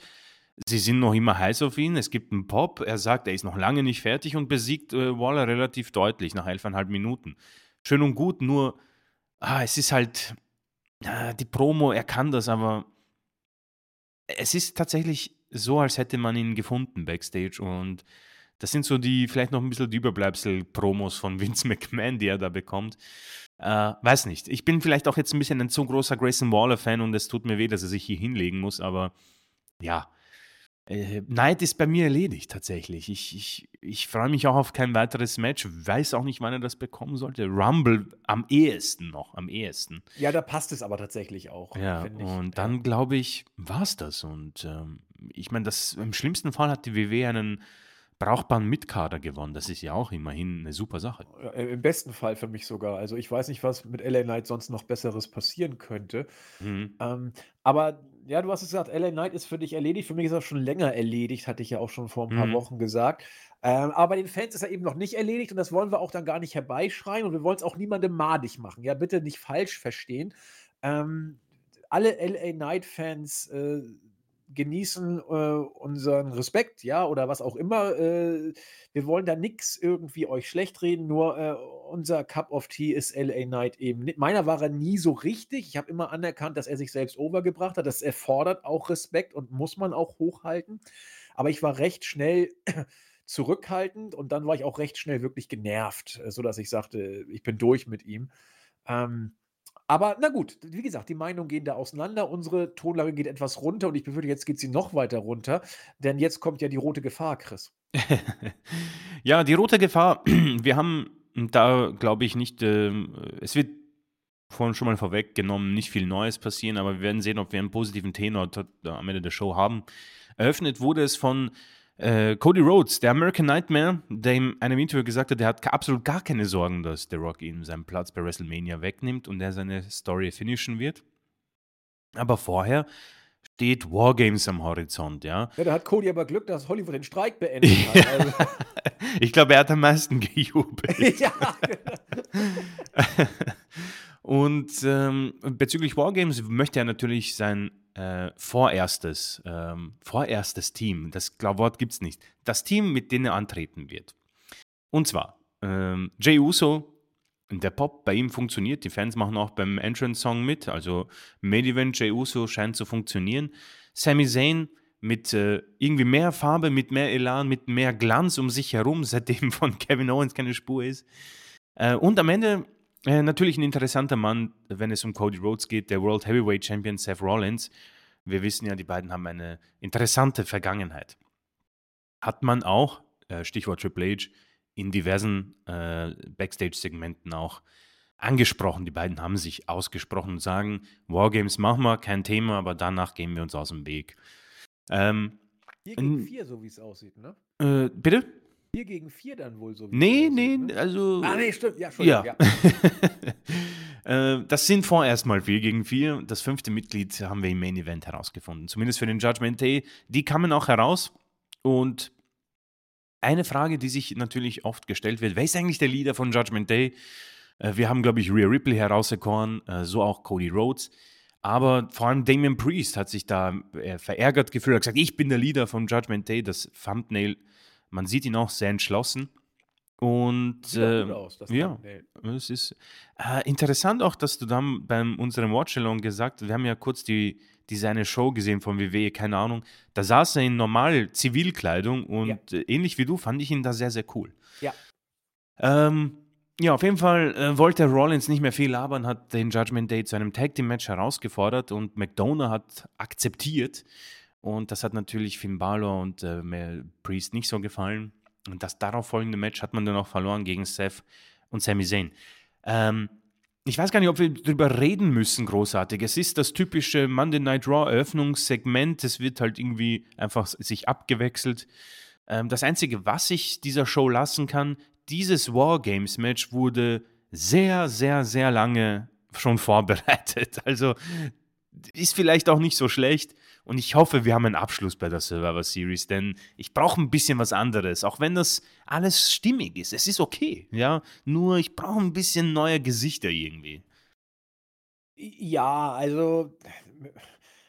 Sie sind noch immer heiß auf ihn. Es gibt einen Pop. Er sagt, er ist noch lange nicht fertig und besiegt äh, Waller relativ deutlich nach elfeinhalb Minuten. Schön und gut, nur ah, es ist halt ah, die Promo, er kann das, aber es ist tatsächlich so, als hätte man ihn gefunden backstage und das sind so die, vielleicht noch ein bisschen die Überbleibsel-Promos von <laughs> Vince McMahon, die er da bekommt. Äh, weiß nicht. Ich bin vielleicht auch jetzt ein bisschen ein zu großer Grayson Waller-Fan und es tut mir weh, dass er sich hier hinlegen muss, aber ja. Äh, Neid ist bei mir erledigt, tatsächlich. Ich, ich, ich freue mich auch auf kein weiteres Match. Weiß auch nicht, wann er das bekommen sollte. Rumble am ehesten noch, am ehesten. ja, da passt es aber tatsächlich auch. Ja, und Ja. dann glaube ich, war es das. Und ähm, ich meine, das im schlimmsten Fall hat die WW einen brauchbaren Mitkader gewonnen. Das ist ja auch immerhin eine super Sache. Äh, Im besten Fall für mich sogar. Also ich weiß nicht, was mit LA Knight sonst noch Besseres passieren könnte. Mhm. Ähm, aber ja, du hast es gesagt, LA Knight ist für dich erledigt. Für mich ist er schon länger erledigt, hatte ich ja auch schon vor ein paar Mhm. Wochen gesagt. Ähm, aber bei den Fans ist er eben noch nicht erledigt und das wollen wir auch dann gar nicht herbeischreien und wir wollen es auch niemandem madig machen. Ja, bitte nicht falsch verstehen. Ähm, alle LA Knight-Fans äh, genießen, äh, unseren Respekt, ja, oder was auch immer. Äh, wir wollen da nix irgendwie euch schlecht reden, nur, äh, unser Cup of Tea ist LA Knight eben meiner war er nie so richtig. Ich habe immer anerkannt, dass er sich selbst overgebracht hat. Das erfordert auch Respekt und muss man auch hochhalten. Aber ich war recht schnell <clears throat> zurückhaltend und dann war ich auch recht schnell wirklich genervt, äh, sodass ich sagte, ich bin durch mit ihm. Ähm, aber na gut, wie gesagt, die Meinungen gehen da auseinander. Unsere Tonlage geht etwas runter und ich befürchte, jetzt geht sie noch weiter runter, denn jetzt kommt ja die rote Gefahr, Chris. <laughs> Ja, die rote Gefahr, <clears throat> wir haben da, glaube ich, nicht, ähm, es wird vorhin schon mal vorweggenommen, nicht viel Neues passieren, aber wir werden sehen, ob wir einen positiven Tenor äh, am Ende der Show haben. Eröffnet wurde es von äh, Cody Rhodes, der American Nightmare, der in einem Interview gesagt hat, er hat absolut gar keine Sorgen, dass The Rock ihm seinen Platz bei WrestleMania wegnimmt und er seine Story finishen wird. Aber vorher steht Wargames am Horizont, ja. Ja, da hat Cody aber Glück, dass Hollywood den Streik beendet <laughs> hat. Also. <laughs> ich glaube, er hat am meisten gejubelt. <laughs> ja. und ähm, bezüglich Wargames möchte er natürlich sein äh, vorerstes, ähm, vorerstes Team, das Wort gibt es nicht, das Team, mit dem er antreten wird. Und zwar ähm, Jay Uso, der Pop bei ihm funktioniert, die Fans machen auch beim Entrance-Song mit, also Main Event Jay Uso scheint zu funktionieren. Sami Zayn mit äh, irgendwie mehr Farbe, mit mehr Elan, mit mehr Glanz um sich herum, <laughs> seitdem von Kevin Owens keine Spur ist. Äh, und am Ende äh, natürlich ein interessanter Mann, wenn es um Cody Rhodes geht, der World Heavyweight Champion Seth Rollins. Wir wissen ja, die beiden haben eine interessante Vergangenheit. Hat man auch, äh, Stichwort Triple H, in diversen äh, Backstage-Segmenten auch angesprochen. Die beiden haben sich ausgesprochen und sagen, Wargames machen wir, kein Thema, aber danach gehen wir uns aus dem Weg. Ähm, vier gegen vier, so wie es aussieht, ne? Bitte? 4 gegen 4 dann wohl so. Nee, nee, ne? also. Ah, nee, stimmt. Ja, schon. Ja. ja. <laughs> Äh, das sind vorerst mal 4 gegen 4. Das fünfte Mitglied haben wir im Main Event herausgefunden. Zumindest für den Judgment Day. Die kamen auch heraus. Und eine Frage, die sich natürlich oft gestellt wird: Wer ist eigentlich der Leader von Judgment Day? Äh, wir haben, glaube ich, Rhea Ripley herausgekoren, äh, so auch Cody Rhodes. Aber vor allem Damian Priest hat sich da verärgert gefühlt, hat gesagt, ich bin der Leader von Judgment Day. Das Thumbnail man sieht ihn auch sehr entschlossen. Und äh, aus, ja, es ist äh, interessant auch, dass du dann bei unserem Watchalong gesagt hast, wir haben ja kurz die, diese eine Show gesehen von WWE, keine Ahnung, da saß er in normal Zivilkleidung und ja. äh, ähnlich wie du fand ich ihn da sehr, sehr cool. Ja. Ähm, ja, auf jeden Fall äh, wollte Rollins nicht mehr viel labern, hat den Judgment Day zu einem Tag Team Match herausgefordert und McDonough hat akzeptiert. Und das hat natürlich Finn Balor und äh, Mel Priest nicht so gefallen. Und das darauf folgende Match hat man dann auch verloren gegen Seth und Sami Zayn. Ähm, ich weiß gar nicht, ob wir darüber reden müssen, großartig. Es ist das typische Monday Night Raw Eröffnungssegment. Es wird halt irgendwie einfach sich abgewechselt. Ähm, das Einzige, was ich dieser Show lassen kann, dieses Wargames Match wurde sehr, sehr, sehr lange schon <laughs> vorbereitet. Also ist vielleicht auch nicht so schlecht. Und ich hoffe, wir haben einen Abschluss bei der Survivor Series, denn ich brauche ein bisschen was anderes, auch wenn das alles stimmig ist. Es ist okay, ja. Nur ich brauche ein bisschen neue Gesichter irgendwie. Ja, also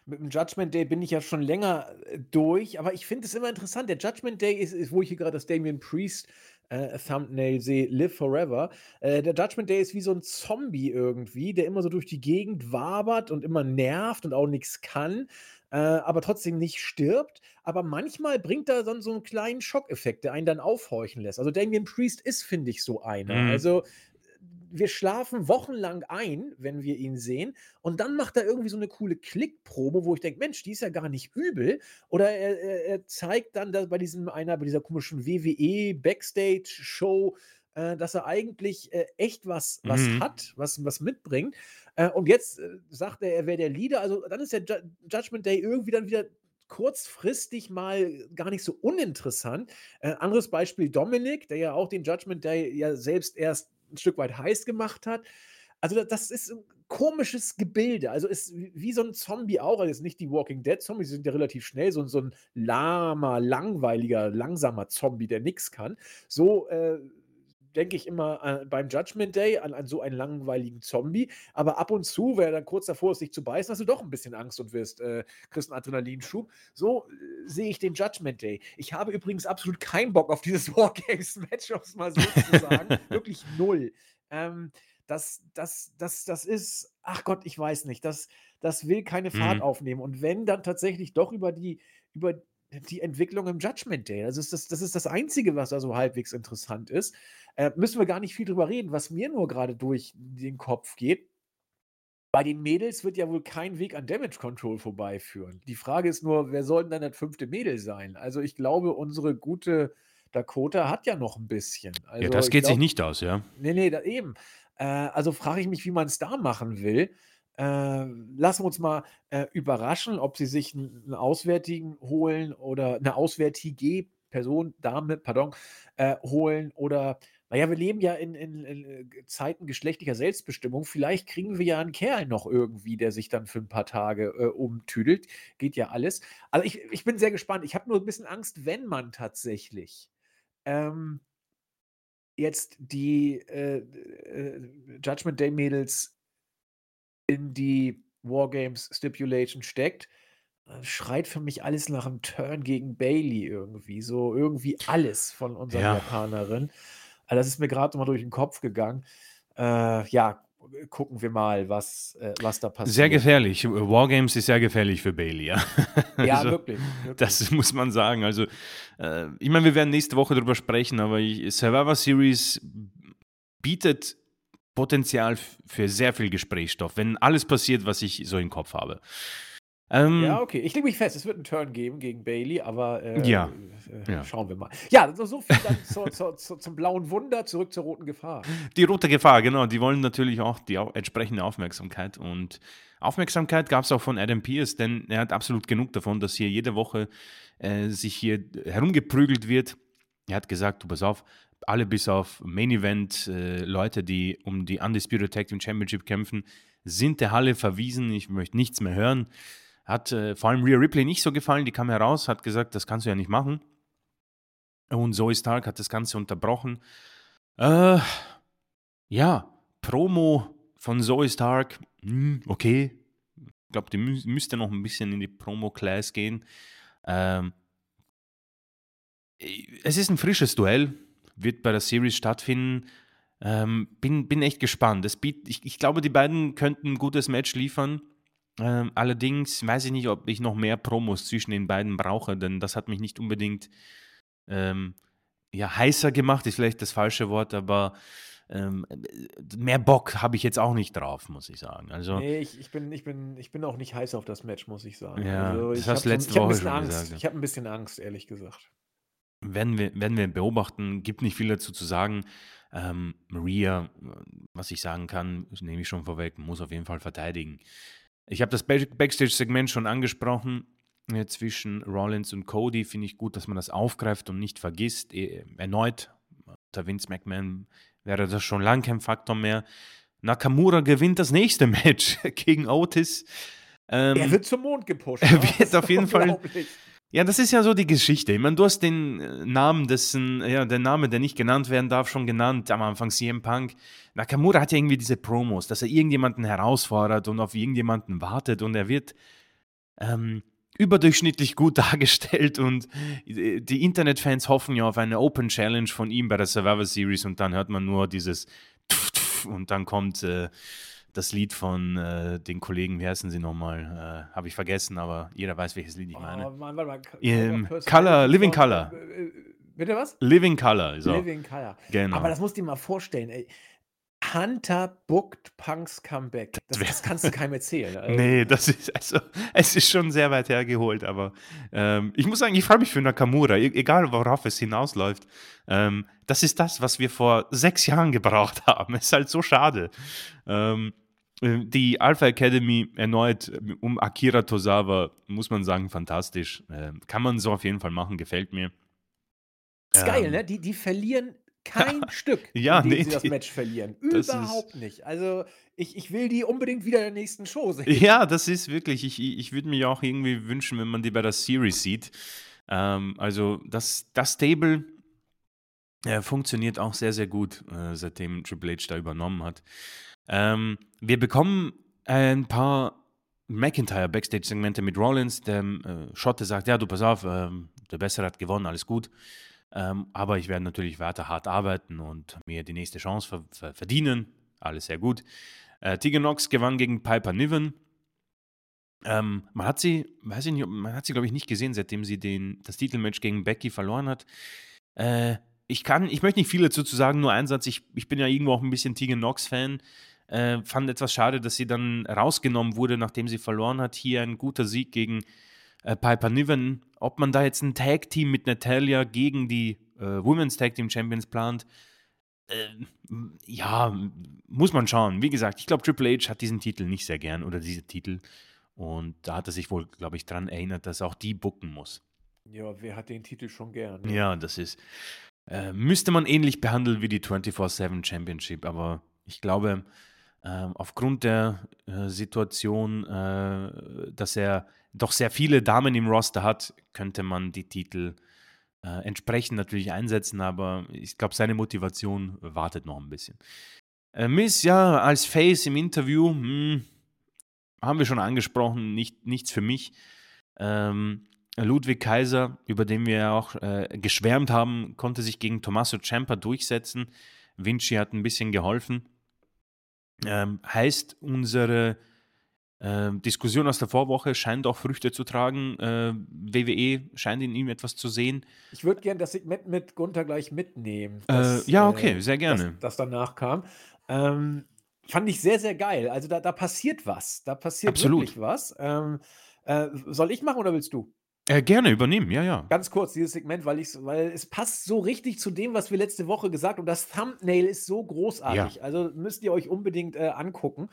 mit dem Judgment Day bin ich ja schon länger äh, durch, aber ich finde es immer interessant. Der Judgment Day ist, ist wo ich hier gerade das Damien Priest äh, Thumbnail sehe, Live Forever. Äh, der Judgment Day ist wie so ein Zombie irgendwie, der immer so durch die Gegend wabert und immer nervt und auch nichts kann äh, aber trotzdem nicht stirbt. Aber manchmal bringt er dann so einen kleinen Schockeffekt, der einen dann aufhorchen lässt. Also Damien Priest ist, finde ich, so einer. Mhm. Also wir schlafen wochenlang ein, wenn wir ihn sehen. Und dann macht er irgendwie so eine coole Klickprobe, wo ich denke, Mensch, die ist ja gar nicht übel. Oder er, er, er zeigt dann dass bei diesem einer, bei dieser komischen WWE Backstage-Show, äh, dass er eigentlich äh, echt was, was mhm. hat, was, was mitbringt. Äh, und jetzt äh, sagt er, er wäre der Leader. Also dann ist der Ju Judgment Day irgendwie dann wieder kurzfristig mal gar nicht so uninteressant. Äh, anderes Beispiel Dominik, der ja auch den Judgment Day ja selbst erst ein Stück weit heiß gemacht hat. Also das ist ein komisches Gebilde. Also ist wie so ein Zombie auch. Also ist nicht die Walking Dead Zombies, die sind ja relativ schnell. So, so ein lahmer, langweiliger, langsamer Zombie, der nichts kann. So äh, denke ich immer äh, beim Judgment Day an, an so einen langweiligen Zombie. Aber ab und zu, wer dann kurz davor ist, sich zu beißen, hast du doch ein bisschen Angst und wirst, äh, kriegst einen Adrenalinschub. So äh, sehe ich den Judgment Day. Ich habe übrigens absolut keinen Bock auf dieses <laughs> Wargames-Match, um es mal so zu sagen. <laughs> Wirklich null. Ähm, das, das, das, das ist, ach Gott, ich weiß nicht, das, das will keine Fahrt Mhm. aufnehmen. Und wenn, dann tatsächlich doch über die, über die Entwicklung im Judgment Day. Das ist das, das ist das Einzige, was da so halbwegs interessant ist. Äh, müssen wir gar nicht viel drüber reden. Was mir nur gerade durch den Kopf geht, bei den Mädels wird ja wohl kein Weg an Damage Control vorbeiführen. Die Frage ist nur, wer soll denn dann das fünfte Mädel sein? Also ich glaube, unsere gute Dakota hat ja noch ein bisschen. Ja, Also das ich geht sich glaube, nicht aus, ja. ne, ne, da eben. Äh, also frage ich mich, wie man es da machen will. Äh, lassen wir uns mal, äh, überraschen, ob sie sich 'n 'n Auswärtigen holen oder 'ne Auswärtige Person, Dame, pardon, äh, holen oder na ja, wir leben ja in in in, äh, Zeiten geschlechtlicher Selbstbestimmung. Vielleicht kriegen wir ja 'n Kerl noch irgendwie, der sich dann für 'n paar Tage, äh, umtüdelt. Geht ja alles. Also, ich ich bin sehr gespannt. Ich habe nur 'n bisschen Angst, wenn man tatsächlich, ähm jetzt die, äh, äh, Judgment Day Mädels in die Wargames Stipulation steckt, äh, schreit für mich alles nach 'm Turn gegen Bayley irgendwie. So irgendwie alles von unseren Ja. Japanerinnen. Ah, das ist mir noch mal durch 'n Kopf gegangen. Äh, ja, äh, gucken wir mal, was äh, was da Sehr passiert. gefährlich. Wargames ist sehr gefährlich für Bayley, ja. <laughs> Ja, Also, wirklich, wirklich. das muss man sagen. Also, äh, ich meine, wir werden nächste Woche drüber sprechen, aber ich Survivor Series bietet Potenzial für sehr viel Gesprächsstoff, wenn alles passiert, was ich so im Kopf habe. Ähm Ja, okay. Ich lege mich fest, es wird 'n Turn geben gegen Bayley, aber, äh, Ja, äh, ja. schauen wir mal. Ja, so so viel dann zur zur <laughs> zur zum blauen Wunder, zurück zur roten Gefahr. Die rote Gefahr, genau. Die wollen natürlich auch die entsprechende Aufmerksamkeit und Aufmerksamkeit gab's auch von Adam Pearce, denn er hat absolut genug davon, dass hier jede Woche, äh, sich hier herumgeprügelt wird. Er hat gesagt: „Du, pass auf, alle bis auf Main Event, äh, Leute, die um die Undisputed Tag Team Championship kämpfen, sind der Halle verwiesen. Ich möchte nichts mehr hören.“ Hat, äh, vor allem Rhea Ripley nicht so gefallen. Die kam heraus, hat gesagt: „Das kannst du ja nicht machen.“ Und Zoey Stark hat das Ganze unterbrochen. Äh, ja, Promo von Zoey Stark, hm, okay. Ich glaube, die mü müsste noch 'n bisschen in die Promo-Class gehen. Ähm äh, es ist 'n frisches Duell, wird bei der Series stattfinden. Ähm, bin bin echt gespannt. Es biet ich ich glaube, die beiden könnten 'n gutes Match liefern. Ähm, allerdings weiß ich nicht, ob ich noch mehr Promos zwischen den beiden brauche, denn das hat mich nicht unbedingt, ähm, ja, heißer gemacht, ist vielleicht das falsche Wort, aber, ähm, äh, mehr Bock habe ich jetzt auch nicht drauf, muss ich sagen. Also Ne, ich ich bin ich bin ich bin auch nicht heiß auf das Match, muss ich sagen. Ja, Also, das ich hast habe du so letzte ich habe 'n Woche bisschen schon Angst. gesagt, ja. Ich habe 'n bisschen Angst, ehrlich gesagt. Werden wir werden wir beobachten, gibt nicht viel dazu zu sagen. Ähm, Maria, was ich sagen kann, nehme ich schon vorweg, muss auf jeden Fall verteidigen. Ich habe das Back Backstage-Segment schon angesprochen, äh, zwischen Rollins und Cody. Finde ich gut, dass man das aufgreift und nicht vergisst. E erneut, unter Vince McMahon wäre das schon lang kein Faktor mehr. Nakamura gewinnt das nächste <laughs> Match gegen Otis. Er Ähm, wird zum Mond gepusht, er wird auf jeden Fall. Ja, das ist ja so die Geschichte. Ich meine, du hast den, äh, Namen dessen ja, der Name, der nicht genannt werden darf, schon genannt am Anfang, CM Punk. Nakamura hat ja irgendwie diese Promos, dass er irgendjemanden herausfordert und auf irgendjemanden wartet und er wird, ähm, überdurchschnittlich gut <laughs> dargestellt und, äh, die Internetfans hoffen ja auf eine Open Challenge von ihm bei der Survivor Series und dann hört man nur dieses und dann kommt, äh, das Lied von, äh, den Kollegen, wie heißen sie noch mal? Äh, habe ich vergessen, aber jeder weiß, welches Lied ich meine. Oh Mann, warte mal. Ähm, Color, Living Color. äh, äh, bitte was? Living Color, so. Living Color. Genau. Aber das musst du dir mal vorstellen, ey. Hunter bookt Punks Comeback. Das das kannst du keinem erzählen. <laughs> Also Ne, das ist also es ist schon sehr weit hergeholt, aber, ähm, ich muss sagen, ich freue mich für Nakamura, e egal worauf es hinausläuft. Ähm, das ist das, was wir vor 6 Jahren gebraucht <laughs> haben. Ist halt so schade. Ähm, äh, die Alpha Academy erneut äh, um Akira Tozawa, muss man sagen, fantastisch. Ähm, kann man so auf jeden Fall machen, gefällt mir. Ist geil, Ähm. ne? Die die verlieren kein <laughs> Stück, Ja, indem ne, sie das Match verlieren. <laughs> das ist Überhaupt nicht. Also, ich ich will die unbedingt wieder in der nächsten Show sehen. <laughs> Ja, das ist wirklich ich ich würde mir auch irgendwie wünschen, wenn man die bei der Series sieht. Ähm, also das das Stable Er funktioniert auch sehr, sehr gut, äh, seitdem Triple H da übernommen hat. Ähm, wir bekommen ein paar McIntyre Backstage-Segmente mit Rollins. Der äh, Schotte sagt: Ja, du pass auf, äh, der Bessere hat gewonnen, alles gut. Ähm, aber ich werde natürlich weiter hart arbeiten und mir die nächste Chance ver ver verdienen. Alles sehr gut. Äh, Tegan Knox gewann gegen Piper Niven. Ähm, man hat sie, weiß ich nicht, man hat sie, glaube ich, nicht gesehen, seitdem sie den, das Titelmatch gegen Becky verloren hat. Äh, ich kann, ich möchte nicht viel dazu zu sagen, nur ein Satz. Ich, ich bin ja irgendwo auch ein bisschen Tegan Knox-Fan. Äh, fand etwas schade, dass sie dann rausgenommen wurde, nachdem sie verloren hat. Hier ein guter Sieg gegen äh, Piper Niven. Ob man da jetzt ein Tag-Team mit Natalia gegen die äh, Women's Tag Team Champions plant, äh, ja, muss man schauen. Wie gesagt, ich glaube, Triple H hat diesen Titel nicht sehr gern oder diese Titel. Und da hat er sich wohl, glaube ich, daran erinnert, dass er auch die bucken muss. Ja, wer hat den Titel schon gern? Ne? Ja, das ist. Äh, müsste man ähnlich behandeln wie die 24-7 Championship, aber ich glaube, äh, aufgrund der äh, Situation, äh, dass er doch sehr viele Damen im Roster hat, könnte man die Titel entsprechend natürlich einsetzen, aber ich glaube, seine Motivation wartet noch ein bisschen. Miss, ja, als Face im Interview, hm, haben wir schon angesprochen, nicht, nichts für mich. Ähm, Ludwig Kaiser, über den wir ja auch äh, geschwärmt haben, konnte sich gegen Tommaso Ciampa durchsetzen. Vinci hat ein bisschen geholfen. Ähm, heißt, unsere äh, Diskussion aus der Vorwoche scheint auch Früchte zu tragen. Äh, WWE scheint in ihm etwas zu sehen. Ich würde gerne das Segment mit Gunther gleich mitnehmen. Äh, das, ja, okay, äh, sehr gerne. Das, das danach kam. Ähm, fand ich sehr, sehr geil. Also da, da passiert was. Da passiert Absolut. wirklich was. Ähm, äh, soll ich machen oder willst du? Äh, gerne übernehmen, ja, ja. Ganz kurz, dieses Segment, weil, weil es passt so richtig zu dem, was wir letzte Woche gesagt haben. Und das Thumbnail ist so großartig. Ja. Also müsst ihr euch unbedingt äh, angucken.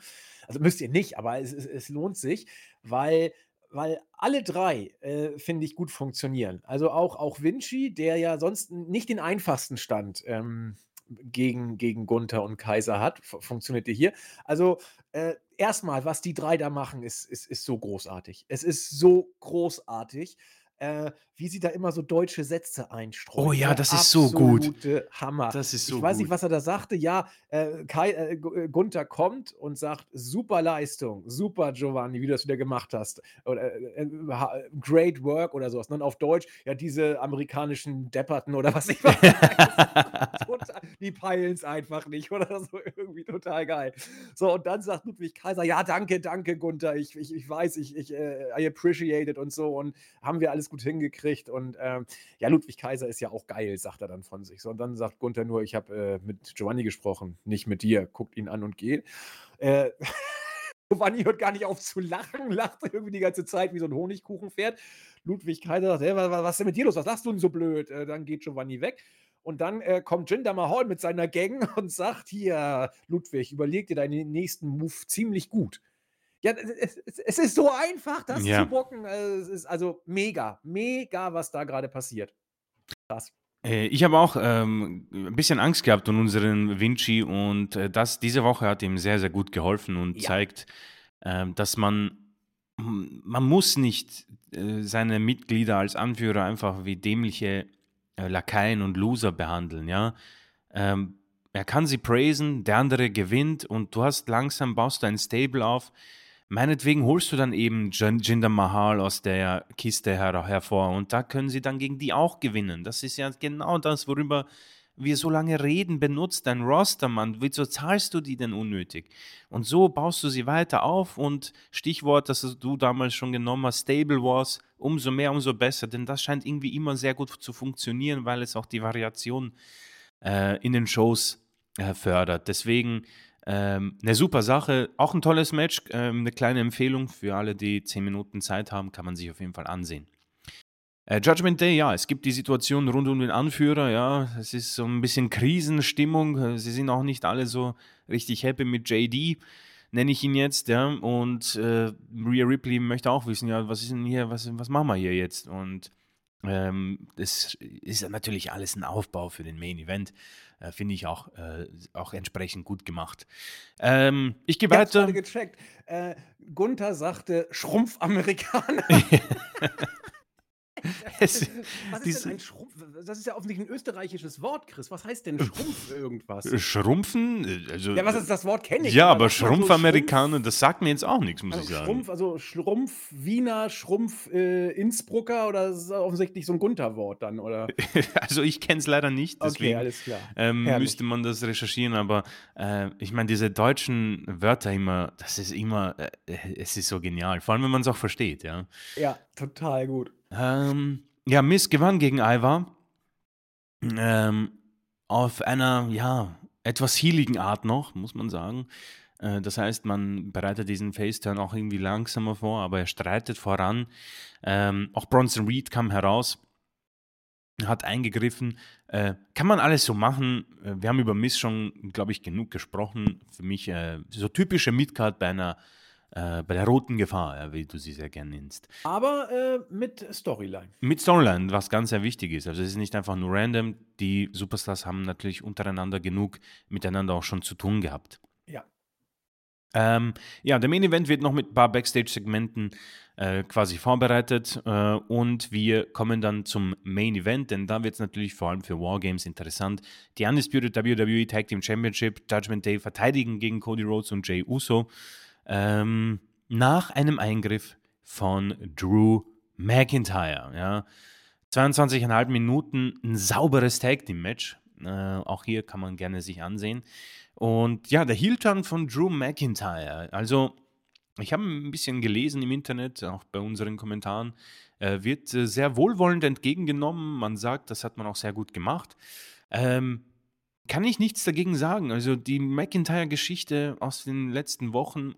Also müsst ihr nicht, aber es, es, es lohnt sich, weil weil alle drei, äh, finde ich, gut funktionieren. Also auch, auch Vinci, der ja sonst nicht den einfachsten Stand ähm, gegen, gegen Gunther und Kaiser hat. Funktioniert hier. Also äh, erstmal, was die drei da machen, ist, ist, ist so großartig. Es ist so großartig äh, wie sie da immer so deutsche Sätze einstreuen. Oh ja, das ist so gut. Hammer. Das ist so ich weiß gut. nicht, was er da sagte. Ja, äh, Kai, äh, äh, Gunther kommt und sagt: Super Leistung, super Giovanni, wie du das wieder gemacht hast. Oder, äh, äh, great work oder sowas. Und dann auf Deutsch, ja, diese amerikanischen Depperten oder was ich weiß. <laughs> die peilen es einfach nicht oder so. Irgendwie total geil. So, und dann sagt Ludwig Kaiser: Ja, danke, danke, Gunther. Ich, ich, ich weiß, ich, ich I appreciate it und so. Und haben wir alles gut hingekriegt. Und ähm, ja, Ludwig Kaiser ist ja auch geil, sagt er dann von sich. So, und dann sagt Gunther nur, ich habe äh, mit Giovanni gesprochen, nicht mit dir. Guckt ihn an und geht. Äh, <laughs> Giovanni hört gar nicht auf zu lachen, <laughs> lacht irgendwie die ganze Zeit wie so ein Honigkuchenpferd. Ludwig Kaiser sagt, hey, was, was ist denn mit dir los? Was lachst du denn so blöd? Äh, dann geht Giovanni weg. Und dann äh, kommt Jinder Mahal mit seiner Gang <laughs> und sagt: Hier, Ludwig, überleg dir deinen nächsten Move ziemlich gut. Ja, es, es, es ist so einfach, das ja. zu bocken. Äh, es ist also mega, mega, was da gerade passiert. Krass. Äh, ich habe auch ähm, ein bisschen Angst gehabt um unseren Vinci und äh, das, diese Woche hat ihm sehr, sehr gut geholfen und ja. zeigt, äh, dass man, man muss nicht äh, seine Mitglieder als Anführer einfach wie dämliche äh, Lakaien und Loser behandeln, ja. Ähm, er kann sie praisen, der andere gewinnt und du hast langsam, baust du ein Stable auf, Meinetwegen holst du dann eben Jinder Mahal aus der Kiste her hervor und da können sie dann gegen die auch gewinnen. Das ist ja genau das, worüber wir so lange reden, benutzt dein Roster, Mann. Wieso zahlst du die denn unnötig? Und so baust du sie weiter auf und Stichwort, das du damals schon genommen hast, Stable Wars, umso mehr, umso besser, denn das scheint irgendwie immer sehr gut zu funktionieren, weil es auch die Variation äh, in den Shows äh, fördert. Deswegen ähm, eine super Sache, auch ein tolles Match, ähm, eine kleine Empfehlung für alle, die 10 Minuten Zeit haben, kann man sich auf jeden Fall ansehen. Äh, Judgment Day, ja, es gibt die Situation rund um den Anführer, ja, es ist so ein bisschen Krisenstimmung, sie sind auch nicht alle so richtig happy mit JD, nenne ich ihn jetzt, ja, und äh, Rhea Ripley möchte auch wissen, ja, was ist denn hier, was, was machen wir hier jetzt? Und ähm, das ist natürlich alles ein Aufbau für den Main Event. Äh, Finde ich auch, äh, auch entsprechend gut gemacht. Ähm, ich gehe weiter. Ich gecheckt. Äh, Gunther sagte Schrumpfamerikaner. <laughs> <laughs> <laughs> es, Was ist denn ein Schrumpf? Das ist ja offensichtlich ein österreichisches Wort, Chris. Was heißt denn Schrumpf irgendwas? Äh, Schrumpfen? Also, ja, was ist das Wort? Kenne ich. Ja, aber Schrumpfamerikaner, so das sagt mir jetzt auch nichts, muss also ich sagen. Schrumpf, also Schrumpf Wiener, Schrumpf äh, Innsbrucker oder ist das offensichtlich so ein Gunterwort dann, oder? <laughs> also ich kenne es leider nicht, deswegen okay, alles klar. Ähm, müsste man das recherchieren, aber äh, ich meine, diese deutschen Wörter immer, das ist immer, äh, es ist so genial, vor allem wenn man es auch versteht, ja. Ja, total gut. Ähm, ja, Miss gewann gegen Ivar. Ähm, auf einer, ja, etwas healigen Art noch, muss man sagen. Äh, das heißt, man bereitet diesen Face-Turn auch irgendwie langsamer vor, aber er streitet voran. Ähm, auch Bronson Reed kam heraus, hat eingegriffen. Äh, kann man alles so machen. Äh, wir haben über Miss schon, glaube ich, genug gesprochen. Für mich äh, so typische Midcard bei einer äh, bei der roten Gefahr, ja, wie du sie sehr gerne nennst. Aber äh, mit Storyline. Mit Storyline, was ganz sehr wichtig ist. Also es ist nicht einfach nur random. Die Superstars haben natürlich untereinander genug miteinander auch schon zu tun gehabt. Ja. Ähm, ja, der Main Event wird noch mit ein paar Backstage-Segmenten äh, quasi vorbereitet äh, und wir kommen dann zum Main Event, denn da wird es natürlich vor allem für Wargames interessant. Die Undisputed WWE Tag Team Championship Judgment Day verteidigen gegen Cody Rhodes und Jay Uso ähm, nach einem Eingriff von Drew McIntyre. Ja. 22,5 Minuten, ein sauberes Tag Team Match. Äh, auch hier kann man gerne sich ansehen. Und ja, der Heel-Turn von Drew McIntyre. Also, ich habe ein bisschen gelesen im Internet, auch bei unseren Kommentaren, äh, wird äh, sehr wohlwollend entgegengenommen. Man sagt, das hat man auch sehr gut gemacht. Ähm, kann ich nichts dagegen sagen. Also die McIntyre-Geschichte aus den letzten Wochen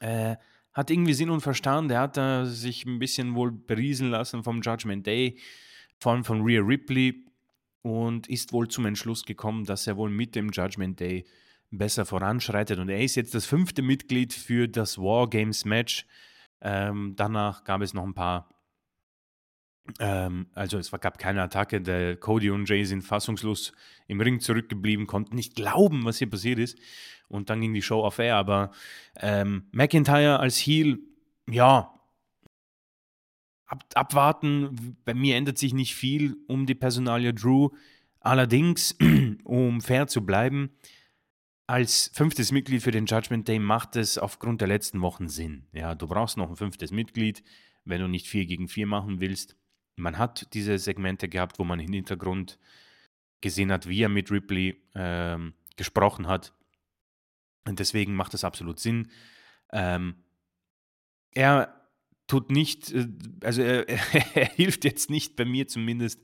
äh, hat irgendwie Sinn und Verstand. Der hat da sich ein bisschen wohl berieseln lassen vom Judgment Day, vor allem von Rhea Ripley und ist wohl zum Entschluss gekommen, dass er wohl mit dem Judgment Day besser voranschreitet. Und er ist jetzt das fünfte Mitglied für das War Games Match. Ähm, danach gab es noch ein paar ähm, also es gab keine Attacke. Der Cody und Jay sind fassungslos im Ring zurückgeblieben, konnten nicht glauben, was hier passiert ist. Und dann ging die Show auf Air. Aber ähm, McIntyre als Heel, ja, ab, abwarten. Bei mir ändert sich nicht viel um die Personalie Drew. Allerdings, <clears throat> um fair zu bleiben, als fünftes Mitglied für den Judgment Day macht es aufgrund der letzten Wochen Sinn. Ja, du brauchst noch ein fünftes Mitglied, wenn du nicht vier gegen vier machen willst man hat diese Segmente gehabt, wo man im Hintergrund gesehen hat, wie er mit Ripley ähm, gesprochen hat. Und deswegen macht das absolut Sinn. Ähm, er tut nicht, äh, also er, <laughs> er, hilft jetzt nicht bei mir zumindest,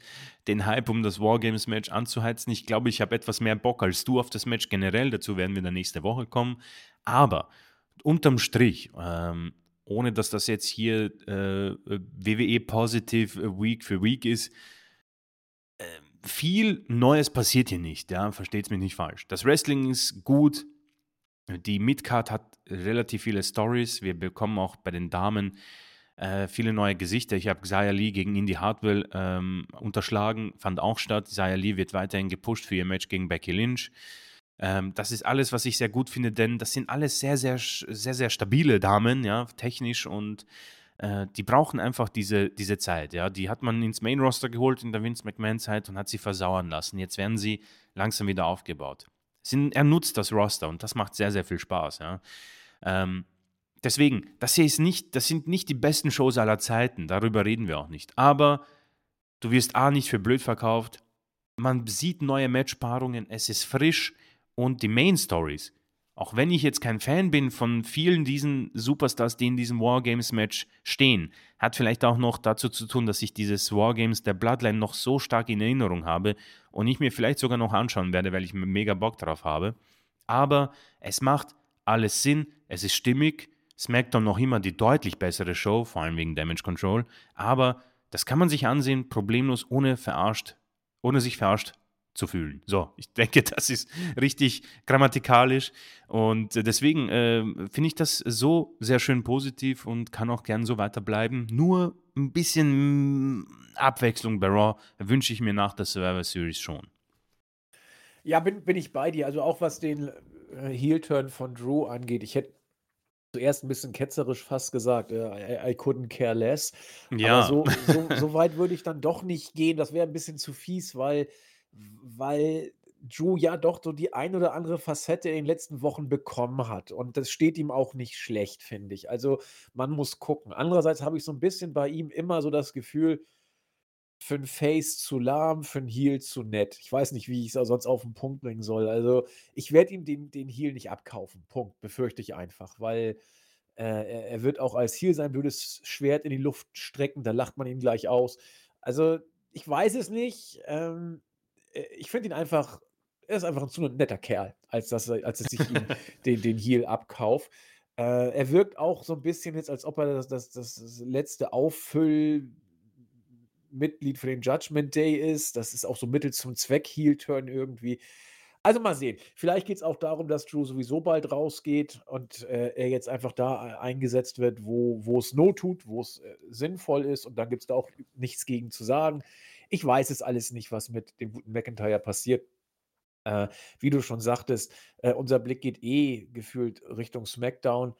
den Hype um das Wargames-Match anzuheizen. Ich glaube, ich habe etwas mehr Bock als du auf das Match generell. Dazu werden wir dann nächste Woche kommen. Aber unterm Strich, ähm, ohne dass das jetzt hier äh, WWE Positive äh, Week für Week ist, äh, viel Neues passiert hier nicht, ja, versteht es mich nicht falsch. Das Wrestling ist gut, die Midcard hat relativ viele Stories, wir bekommen auch bei den Damen äh, viele neue Gesichter. Ich habe Xia Lee gegen Indy Hartwell ähm, unterschlagen, fand auch statt. Xia Lee wird weiterhin gepusht für ihr Match gegen Becky Lynch. Ähm, das ist alles, was ich sehr gut finde, denn das sind alles sehr, sehr, sehr, sehr stabile Damen, ja, technisch und äh, die brauchen einfach diese, diese Zeit, ja. Die hat man ins Main Roster geholt in der Vince McMahon-Zeit und hat sie versauern lassen. Jetzt werden sie langsam wieder aufgebaut. Sind, er nutzt das Roster und das macht sehr, sehr viel Spaß, ja. Ähm, deswegen, das hier ist nicht, das sind nicht die besten Shows aller Zeiten, darüber reden wir auch nicht. Aber du wirst A nicht für blöd verkauft, man sieht neue Matchpaarungen, es ist frisch, und die Main Stories. Auch wenn ich jetzt kein Fan bin von vielen diesen Superstars, die in diesem Wargames-Match stehen, hat vielleicht auch noch dazu zu tun, dass ich dieses Wargames der Bloodline noch so stark in Erinnerung habe und ich mir vielleicht sogar noch anschauen werde, weil ich mega Bock drauf habe. Aber es macht alles Sinn, es ist stimmig. SmackDown noch immer die deutlich bessere Show, vor allem wegen Damage Control. Aber das kann man sich ansehen, problemlos, ohne verarscht, ohne sich verarscht zu fühlen. So, ich denke, <laughs> das ist richtig grammatikalisch und deswegen äh, finde ich das so sehr schön positiv und kann auch gern so weiterbleiben. Nur ein bisschen mm, Abwechslung bei Raw wünsche ich mir nach der Survivor Series schon. Ja, bin, bin ich bei dir. Also auch was den äh, Heel-Turn von Drew angeht. Ich hätte zuerst ein bisschen ketzerisch fast gesagt, äh, I I couldn't care less. Aber Ja. so so <laughs> so weit würde ich dann doch nicht gehen. Das wäre ein bisschen zu fies, weil weil Drew ja doch so die ein oder andere Facette in den letzten Wochen bekommen hat und das steht ihm auch nicht schlecht, finde ich. Also, man muss gucken. Andererseits habe ich so ein bisschen bei ihm immer so das Gefühl für 'n Face zu lahm, für 'n Heel zu nett. Ich weiß nicht, wie ich's auch sonst auf 'n Punkt bringen soll. Also, ich werde ihm den den Heel nicht abkaufen. Punkt, befürchte ich einfach, weil, äh, er er wird auch als Heel sein blödes Schwert in die Luft strecken, da lacht man ihn gleich aus. Also, ich weiß es nicht. Ähm, äh, ich finde ihn einfach er ist einfach 'n zu netter Kerl, als dass er als dass ich ihm <laughs> den den Heel abkaufe. Äh, er wirkt auch so 'n bisschen jetzt, als ob er das das das letzte Auffüll Mitglied für den Judgment Day ist. Das ist auch so Mittel zum Zweck Heel-Turn irgendwie. Also, mal sehen. Vielleicht geht's auch darum, dass Drew sowieso bald rausgeht und, äh, er jetzt einfach da e eingesetzt wird, wo wo's Not tut, wo's, äh, sinnvoll ist und dann gibt's da auch nichts gegen zu sagen. Ich weiß es alles nicht, was mit dem guten McIntyre passiert. Äh, wie du schon sagtest, äh, unser Blick geht eh gefühlt Richtung SmackDown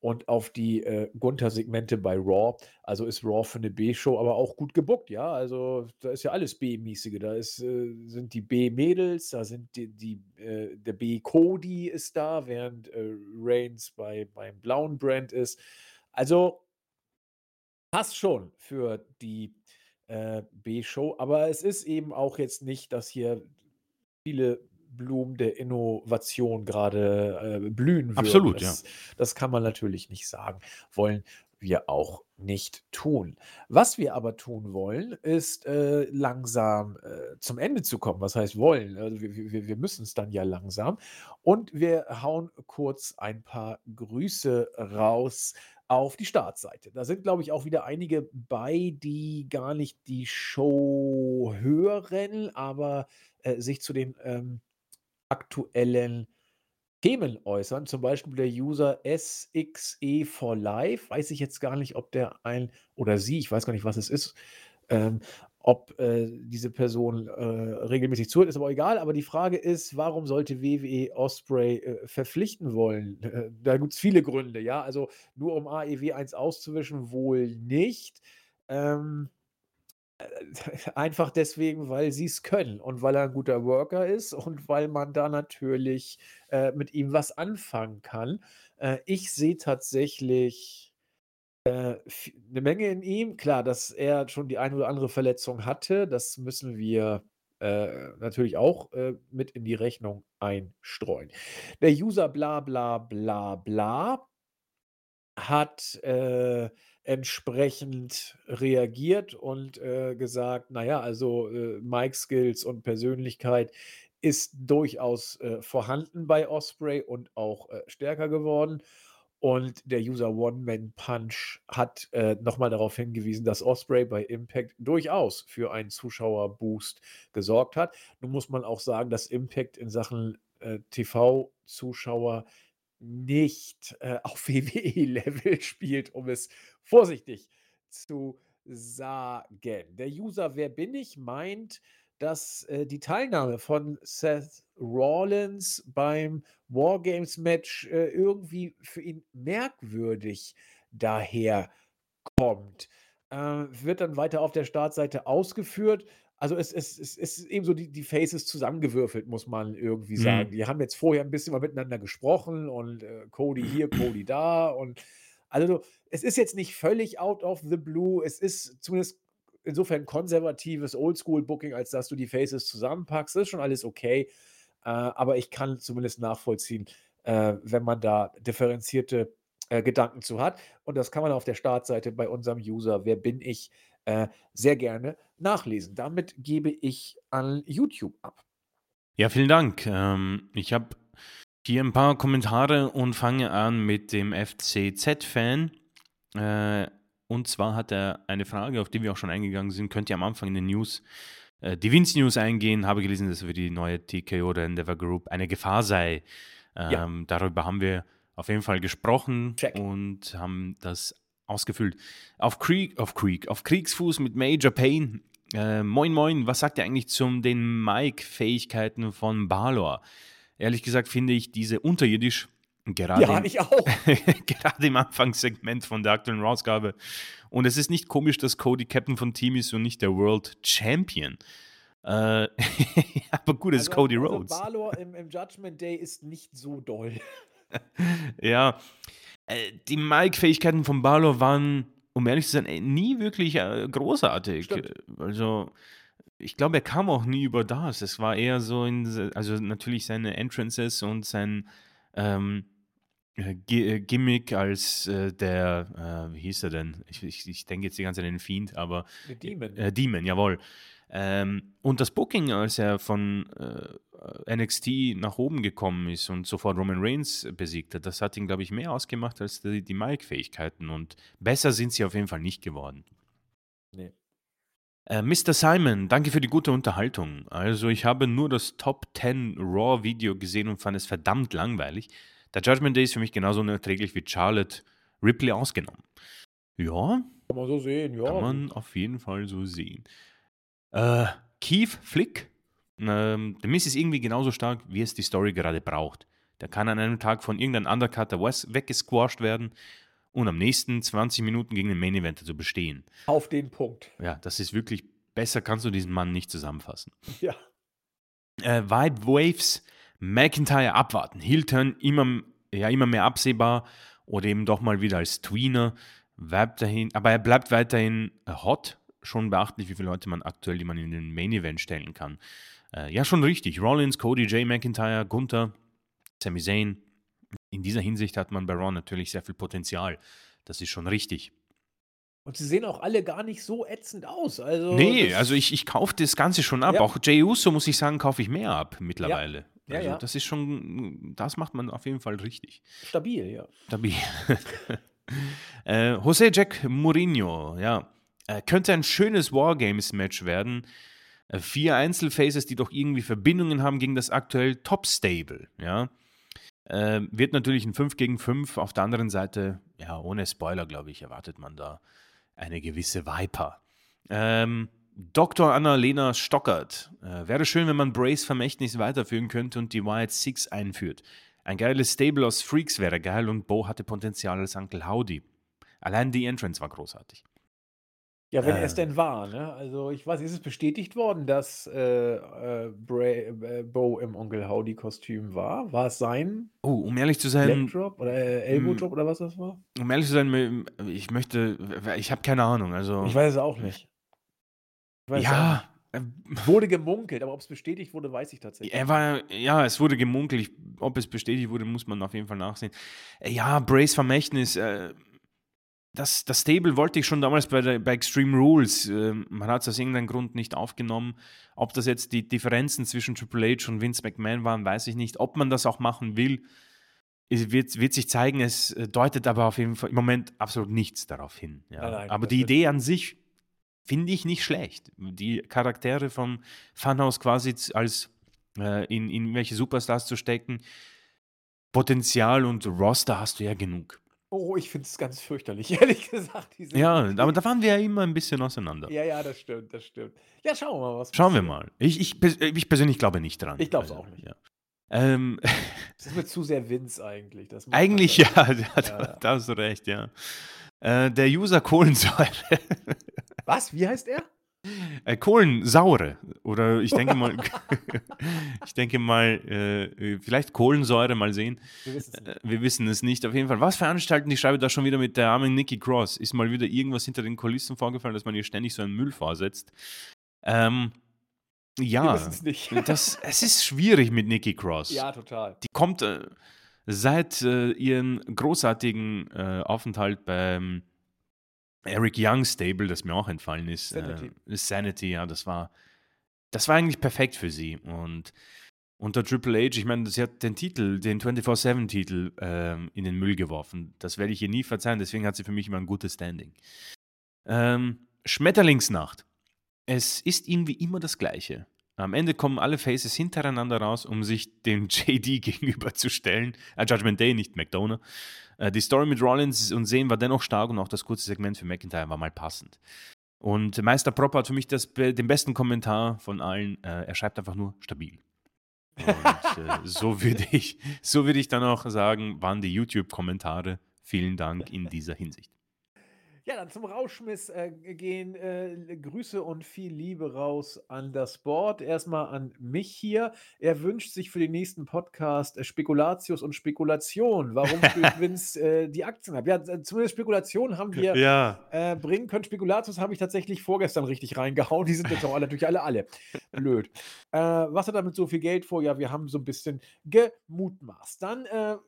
und auf die, äh, Gunther-Segmente bei Raw. Also, ist Raw für 'ne B-Show aber auch gut gebookt, ja? Also, da ist ja alles B-mäßige. Da ist äh, sind die B-Mädels, da sind die die äh, der B-Cody ist da, während, äh, Reigns bei beim blauen Brand ist. Also passt schon für die, äh, B-Show, aber es ist eben auch jetzt nicht, dass hier viele Blumen der Innovation grade, äh, blühen würden. Absolut, ja. Das das kann man natürlich nicht sagen. Wollen wir auch nicht tun. Was wir aber tun wollen, ist, äh, langsam, äh, zum Ende zu kommen. Was heißt wollen? Also, wir wir wir müssen's dann ja langsam. Und wir hauen kurz ein paar Grüße raus auf die Startseite. Da sind, glaube ich, auch wieder einige bei, die gar nicht die Show hören, aber, äh, sich zu den, ähm, aktuellen Themen äußern. Zum Beispiel der User SXE4Life. Weiß ich jetzt gar nicht, ob der ein oder sie, ich weiß gar nicht, was es ist, ähm, ob, äh, diese Person, äh, regelmäßig zuhört, ist aber egal. Aber die Frage ist, warum sollte WWE Osprey, äh, verpflichten wollen? Äh, <laughs> da gibt's viele Gründe, ja. Also, nur um AEW eins auszuwischen, wohl nicht. Ähm <laughs> Einfach deswegen, weil sie's können und weil er 'n guter Worker ist und weil man da natürlich, äh, mit ihm was anfangen kann. Äh, ich sehe tatsächlich, äh, v 'ne Menge in ihm. Klar, dass er schon die eine oder andere Verletzung hatte, das müssen wir, äh, natürlich auch, äh, mit in die Rechnung einstreuen. Der User bla bla bla bla hat, äh, entsprechend reagiert und, äh, gesagt: „Na ja, also, äh, Mic-Skills und Persönlichkeit ist durchaus, äh, vorhanden bei Osprey und auch, äh, stärker geworden.“ Und der User One Man Punch hat, äh, noch mal darauf hingewiesen, dass Osprey bei Impact durchaus für einen Zuschauerboost gesorgt hat. Nun muss man auch sagen, dass Impact in Sachen, äh, TV-Zuschauer nicht, äh, <laughs> auf WWE-Level spielt, um es vorsichtig zu sagen. Der User „Wer bin ich?“ meint, dass, äh, die Teilnahme von Seth Rollins beim War-Games-Match, äh, irgendwie für ihn merkwürdig daherkommt. Äh, wird dann weiter auf der Startseite ausgeführt. Also, es es es es ist eben so die die Faces zusammengewürfelt, muss man irgendwie sagen. Mhm. Die haben jetzt vorher 'n bisschen mal miteinander gesprochen und, äh, Cody hier, Cody da und also, es ist jetzt nicht völlig out of the blue. Es ist zumindest insofern konservatives Oldschool-Booking, als dass du die Faces zusammenpackst. Das ist schon alles okay, äh, aber ich kann zumindest nachvollziehen, äh, wenn man da differenzierte, äh, Gedanken zu hat. Und das kann man auf der Startseite bei unserem User „Wer bin ich?“ äh, sehr gerne nachlesen. Damit gebe ich an YouTube ab. Ja, vielen Dank. Ähm, ich habe hier ein paar Kommentare und fange an mit dem FCZ-Fan. Äh, und zwar hat er eine Frage, auf die wir auch schon eingegangen sind. Könnt ihr am Anfang in den News, äh, die Vince News eingehen? Habe gelesen, dass für die neue TKO oder Endeavor Group eine Gefahr sei. Ja. Ähm, darüber haben wir auf jeden Fall gesprochen Check. und haben das ausgefüllt. Auf Krieg, auf Krieg, auf Kriegsfuß mit Major Payne. Äh, moin, moin, was sagt ihr eigentlich zum den Mike-Fähigkeiten von Balor? Ehrlich gesagt finde ich diese unterirdisch. Gerade Ja, ich auch. <laughs> gerade im Anfangssegment von der aktuellen Rausgabe. Und es ist nicht komisch, dass Cody Captain von Team ist und nicht der World Champion. Äh, <laughs> aber gut, es ist Cody also Rhodes. Balor im, im Judgment Day ist nicht so doll. <laughs> Ja, äh, die Mic-Fähigkeiten von Balor waren, um ehrlich zu sein, äh, nie wirklich äh, großartig. Stimmt. Also, ich glaube, er kam auch nie über das. Es war eher so in, also natürlich seine Entrances und sein ähm, äh, Gi- äh, Gimmick als äh, der, äh, wie hieß er denn? Ich, ich, ich denke jetzt die ganze Zeit an den Fiend, aber Demon. äh, Demon, jawohl. Ähm, und das Booking, als er von äh, NXT nach oben gekommen ist und sofort Roman Reigns besiegt hat, das hat ihn, glaube ich, mehr ausgemacht als die, die Mic-Fähigkeiten. Und besser sind sie auf jeden Fall nicht geworden. Nee. Äh, Mr. Simon, danke für die gute Unterhaltung. Also, ich habe nur das Top 10 Raw-Video gesehen und fand es verdammt langweilig. Der Judgment Day ist für mich genauso unerträglich wie Charlotte Ripley ausgenommen. Ja, Kann man so sehen, ja. kann man auf jeden Fall so sehen. Äh, Keith Flick, ähm, der Miss ist irgendwie genauso stark, wie es die Story gerade braucht. Der kann an einem Tag von irgendeinem Undercutter was- weggesquashed werden und am nächsten 20 Minuten gegen den Main Eventer zu bestehen. Auf den Punkt. Ja, das ist wirklich, besser kannst du diesen Mann nicht zusammenfassen. <laughs> Ja. Äh, Vibe Waves, McIntyre abwarten. Heel-Turn immer, ja, immer mehr absehbar oder eben doch mal wieder als Tweener. Weiterhin, aber er bleibt weiterhin äh, hot. Schon beachtlich, wie viele Leute man aktuell, die man in den Main Event stellen kann. Äh, ja, schon richtig. Rollins, Cody, Jay McIntyre, Gunther, Sami Zayn. In dieser Hinsicht hat man bei Raw natürlich sehr viel Potenzial. Das ist schon richtig. Und sie sehen auch alle gar nicht so ätzend aus. Also Nee, also ich, ich kaufe das Ganze schon ab. Ja. Auch Jey Uso, muss ich sagen, kaufe ich mehr ab mittlerweile. Ja, also ja. das ist schon, das macht man auf jeden Fall richtig. stabil, ja. Stabil. <laughs> äh, José Jack Mourinho, ja. Äh, könnte ein schönes Wargames-Match werden. Äh, vier Einzelfaces, die doch irgendwie Verbindungen haben gegen das aktuell Top-Stable, ja. Äh, wird natürlich ein 5 gegen 5. Auf der anderen Seite, ja, ohne Spoiler, glaube ich, erwartet man da eine gewisse Viper. Ähm, Dr. Annalena Stockert. Äh, wäre schön, wenn man Brace Vermächtnis weiterführen könnte und die Wyatt Six einführt. Ein geiles Stable aus Freaks wäre geil und Bo hatte Potenzial als Uncle Howdy. Allein die Entrance war großartig. Ja, wenn Äh. es denn war, ne? Also ich weiß, ist es bestätigt worden, dass äh, äh, Bra äh, Bo im Onkel Howdy Kostüm war? War es sein Oh, um ehrlich zu sein, Leg Drop oder äh, Elbow mm. Drop oder was das war? um ehrlich zu sein, ich möchte, ich habe keine Ahnung. Also, Ich weiß es auch nicht. Ich weiß es auch ja, äh. Wurde gemunkelt, aber ob es bestätigt wurde, weiß ich tatsächlich. Er war, ja, es wurde gemunkelt. Ich, ob es bestätigt wurde, muss man auf jeden Fall nachsehen. Äh, Ja, Brace Vermächtnis, äh, das, das Stable wollte ich schon damals bei, der, bei Extreme Rules. Äh, man hat es aus irgendeinem Grund nicht aufgenommen. Ob das jetzt die Differenzen zwischen Triple H und Vince McMahon waren, weiß ich nicht. Ob man das auch machen will, es wird, wird sich zeigen. Es äh, deutet aber auf jeden Fall im Moment absolut nichts darauf hin. Ja. Nein, nein, aber die Idee an sich finde ich nicht schlecht. Die Charaktere vom Funhouse quasi als äh, in, in welche Superstars zu stecken. Potenzial und Roster hast du ja genug. Oh, ich finde es ganz fürchterlich, <laughs> ehrlich gesagt. Ja, Idee. aber da waren wir ja immer ein bisschen auseinander. Ja, ja, das stimmt, das stimmt. Ja, schauen wir mal, was Schauen wir passiert. mal. Ich, ich, pers- ich persönlich glaube nicht dran. Ich glaub's Also, auch nicht. Ja. Ähm, <laughs> Das ist mir zu sehr Vince eigentlich. Eigentlich ja, <laughs> da, Ja, ja. da hast du recht, ja. Äh, der User Kohlensäure. Was? Wie heißt er? Äh, Kohlensaure. Oder ich denke mal, <laughs> ich denke mal, äh, vielleicht Kohlensäure, mal sehen. Wir wissen es nicht. Äh, Wir wissen es nicht. Auf jeden Fall. Was veranstalten die Schreibe da schon wieder mit der armen Nikki Cross? Ist mal wieder irgendwas hinter den Kulissen vorgefallen, dass man ihr ständig so einen Müll vorsetzt? Ähm, ja, <laughs> das, es ist schwierig mit Nikki Cross. ja, total. Die kommt äh, seit äh, ihren großartigen äh, Aufenthalt beim Eric Young Stable, das mir auch entfallen ist. Sanity. Äh, Sanity, ja, das war, das war eigentlich perfekt für sie. Und unter Triple H, ich meine, sie hat den Titel, den 24-7-Titel ähm, in den Müll geworfen. Das werde ich ihr nie verzeihen, deswegen hat sie für mich immer ein gutes Standing. Ähm, Schmetterlingsnacht. Es ist irgendwie immer das Gleiche. Am Ende kommen alle Faces hintereinander raus, um sich dem <laughs> JD gegenüberzustellen. Äh, Judgment Day, nicht McDonough. Äh, die Story mit Rollins und Sehen war dennoch stark und auch das kurze Segment für McIntyre war mal passend. Und Meister Proper hat für mich das, den besten Kommentar von allen. Äh, er schreibt einfach nur stabil. Und äh, <laughs> so würde ich, so würd ich dann auch sagen, waren die YouTube-Kommentare. Vielen Dank in dieser Hinsicht. Ja, dann zum Rauschmiss äh, gehen äh, Grüße und viel Liebe raus an das Board. Erstmal an mich hier. Er wünscht sich für den nächsten Podcast äh, Spekulatius und Spekulation. Warum spielt <laughs> Vince äh, die Aktien ab? Ja, zumindest Spekulation haben wir Ja. äh, bringen können. Spekulatius habe ich tatsächlich vorgestern richtig reingehauen. Die sind jetzt auch alle, natürlich alle, alle. Blöd. Äh, was hat damit so viel Geld vor? Ja, wir haben so ein bisschen gemutmaßt. Dann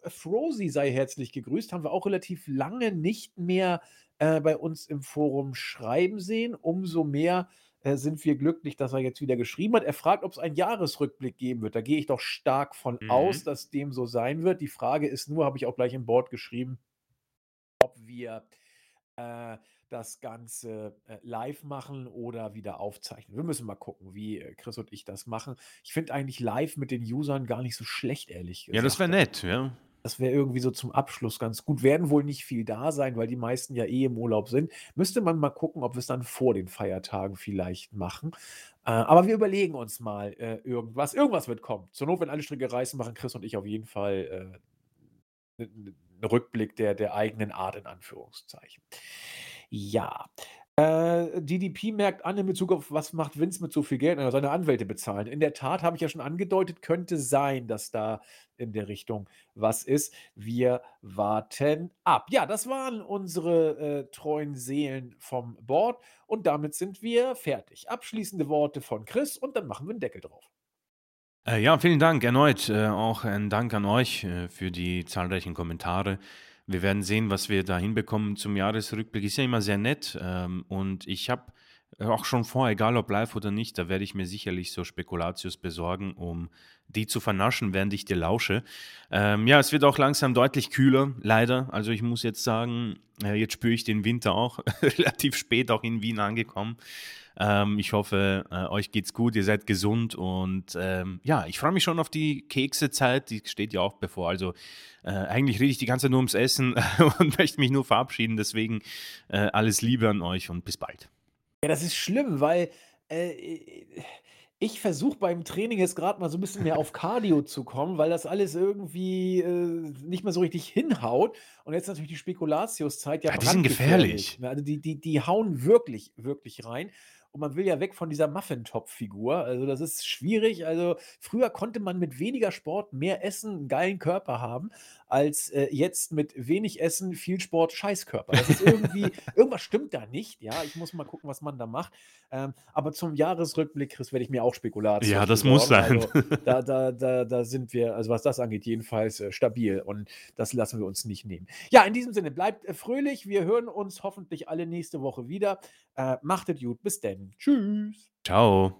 Frozy sei herzlich gegrüßt. Haben wir auch relativ lange nicht mehr äh, bei uns im Forum schreiben sehen. Umso mehr äh, sind wir glücklich, dass er jetzt wieder geschrieben hat. Er fragt, ob es einen Jahresrückblick geben wird. Da gehe ich doch stark von Mhm. aus, dass dem so sein wird. Die Frage ist nur, habe ich auch gleich im Board geschrieben, ob wir äh, das Ganze äh, live machen oder wieder aufzeichnen. Wir müssen mal gucken, wie äh, Chris und ich das machen. Ich finde eigentlich live mit den Usern gar nicht so schlecht, ehrlich gesagt. Ja, das wäre nett, ja. Das wäre irgendwie so zum Abschluss ganz gut. Werden wohl nicht viel da sein, weil die meisten ja eh im Urlaub sind. Müsste man mal gucken, ob wir es dann vor den Feiertagen vielleicht machen. Äh, aber wir überlegen uns mal äh, irgendwas. Irgendwas wird kommen. Zur Not, wenn alle Stricke reißen, machen Chris und ich auf jeden Fall äh, einen Rückblick der, der eigenen Art in Anführungszeichen. Ja. Äh, DDP merkt an in Bezug auf, was macht Vince mit so viel Geld? Na, seine Anwälte bezahlen. In der Tat habe ich ja schon angedeutet, könnte sein, dass da in der Richtung was ist. Wir warten ab. Ja, das waren unsere äh, treuen Seelen vom Board und damit sind wir fertig. Abschließende Worte von Chris und dann machen wir einen Deckel drauf. Äh, ja, vielen Dank erneut. Äh, auch ein Dank an euch äh, für die zahlreichen Kommentare. Wir werden sehen, was wir da hinbekommen zum Jahresrückblick. Ist ja immer sehr nett. Ähm, und ich habe auch schon vor, egal ob live oder nicht, da werde ich mir sicherlich so Spekulatius besorgen, um die zu vernaschen, während ich dir lausche. Ähm, ja, es wird auch langsam deutlich kühler, leider. Also ich muss jetzt sagen, äh, jetzt spüre ich den Winter auch <laughs> relativ spät auch in Wien angekommen. Ähm, ich hoffe, äh, euch geht's gut, ihr seid gesund und ähm, ja, ich freue mich schon auf die Keksezeit, die steht ja auch bevor. Also äh, eigentlich rede ich die ganze Zeit nur ums Essen <laughs> und möchte mich nur verabschieden. Deswegen äh, alles Liebe an euch und bis bald. Ja, das ist schlimm, weil äh, ich versuche beim Training jetzt gerade mal so ein bisschen mehr auf Cardio zu kommen, weil das alles irgendwie äh, nicht mehr so richtig hinhaut. Und jetzt natürlich die Spekulatiuszeit ja Ja, die sind brandgefährlich. gefährlich. Ne, Also die, die, die hauen wirklich, wirklich rein. Und man will ja weg von dieser Muffintop-Figur. Also das ist schwierig. Also früher konnte man mit weniger Sport mehr Essen, einen geilen Körper haben, als äh, jetzt mit wenig Essen, viel Sport, Scheißkörper. Das ist irgendwie, <laughs> irgendwas stimmt da nicht. Ja, ich muss mal gucken, was man da macht. Ähm, aber zum Jahresrückblick, Chris, werde ich mir auch Spekulatius Ja, das muss sein. Also <laughs> da, da, da, da sind wir, also was das angeht, jedenfalls äh, stabil. Und das lassen wir uns nicht nehmen. Ja, in diesem Sinne, bleibt äh, fröhlich. Wir hören uns hoffentlich alle nächste Woche wieder. Äh, macht es gut. Bis denn. Tschüss. Ciao.